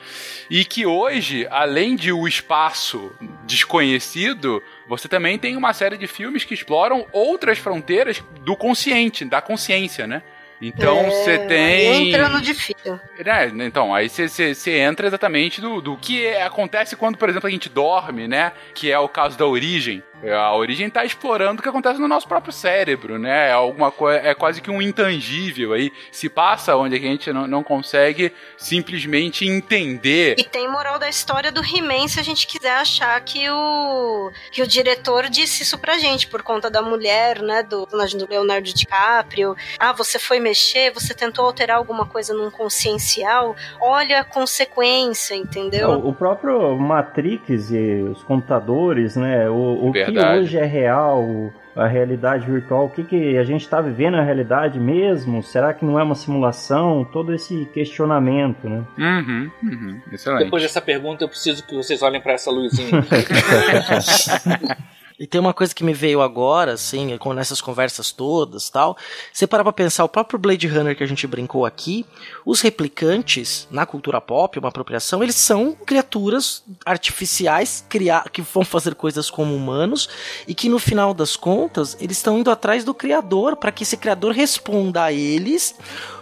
E que hoje, além de o espaço desconhecido, você também tem uma série de filmes que exploram outras fronteiras do consciente, da consciência, né? Então É, você aí tem. Entra no difícil. É, então, aí você entra exatamente do, do que é- acontece quando, por exemplo, a gente dorme, né? Que é o caso da origem. É, A origem está explorando o que acontece no nosso próprio cérebro, né? É alguma coisa, é quase que um intangível aí. Se passa onde a gente não, não consegue simplesmente entender. E tem moral da história do He-Man se a gente quiser achar que o que o diretor disse isso pra gente por conta da mulher, né, do personagem do Leonardo DiCaprio. Ah, você foi mexer, você tentou alterar alguma coisa num consciencial, olha a consequência, entendeu? O, o próprio Matrix e os computadores, né? O, o que Verdade. hoje é real, a realidade virtual, o que, que a gente está vivendo na realidade mesmo? Será que não é uma simulação? Todo esse questionamento, né? Uhum, uhum, excelente. Depois dessa pergunta, eu preciso que vocês olhem pra essa luzinha. E tem uma coisa que me veio agora, assim, com nessas conversas todas tal. Você parar pra pensar, o próprio Blade Runner que a gente brincou aqui, os replicantes, na cultura pop, uma apropriação, eles são criaturas artificiais criar, que vão fazer coisas como humanos e que no final das contas, eles estão indo atrás do criador para que esse criador responda a eles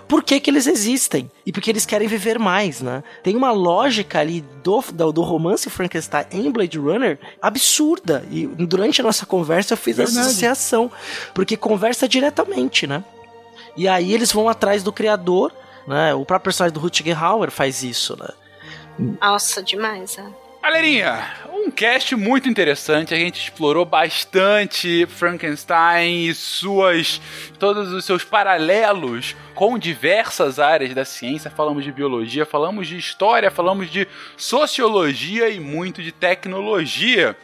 por que, que eles existem e porque eles querem viver mais, né? Tem uma lógica ali do, do, do romance Frankenstein em Blade Runner absurda e durante a nossa conversa eu fiz essa Verdade. associação porque conversa diretamente, né? E aí eles vão atrás do criador, né? O próprio personagem do Rutger Hauer faz isso, né? Nossa, demais, é. Galerinha, um cast muito interessante. A gente explorou bastante Frankenstein e suas. todos os seus paralelos com diversas áreas da ciência. Falamos de biologia, falamos de história, falamos de sociologia e muito de tecnologia.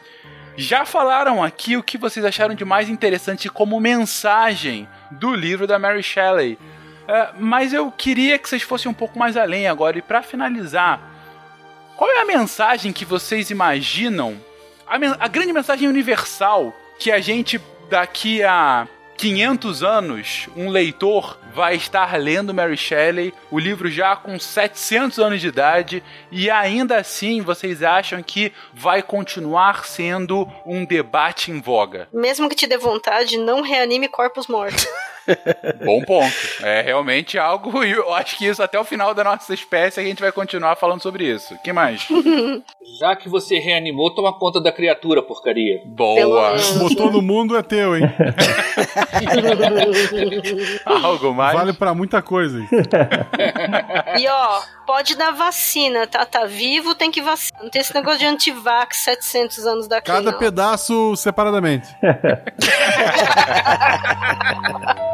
Já falaram aqui o que vocês acharam de mais interessante como mensagem do livro da Mary Shelley. É, mas eu queria que vocês fossem um pouco mais além agora. E para finalizar, qual é a mensagem que vocês imaginam? A, a grande mensagem universal que a gente daqui a 500 anos, um leitor vai estar lendo Mary Shelley, o livro já com 700 anos de idade, e ainda assim vocês acham que vai continuar sendo um debate em voga? Mesmo que te dê vontade, não reanime corpos mortos. Bom ponto. É realmente algo, e eu acho que isso até o final da nossa espécie a gente vai continuar falando sobre isso. que mais? Já que você reanimou, toma conta da criatura, porcaria. Boa. Botou no mundo é teu, hein? Algo mais? Vale pra muita coisa. E ó, pode dar vacina, tá? Tá vivo, tem que vacinar. Não tem esse negócio de antivax 700 anos daqui, Cada não. pedaço separadamente.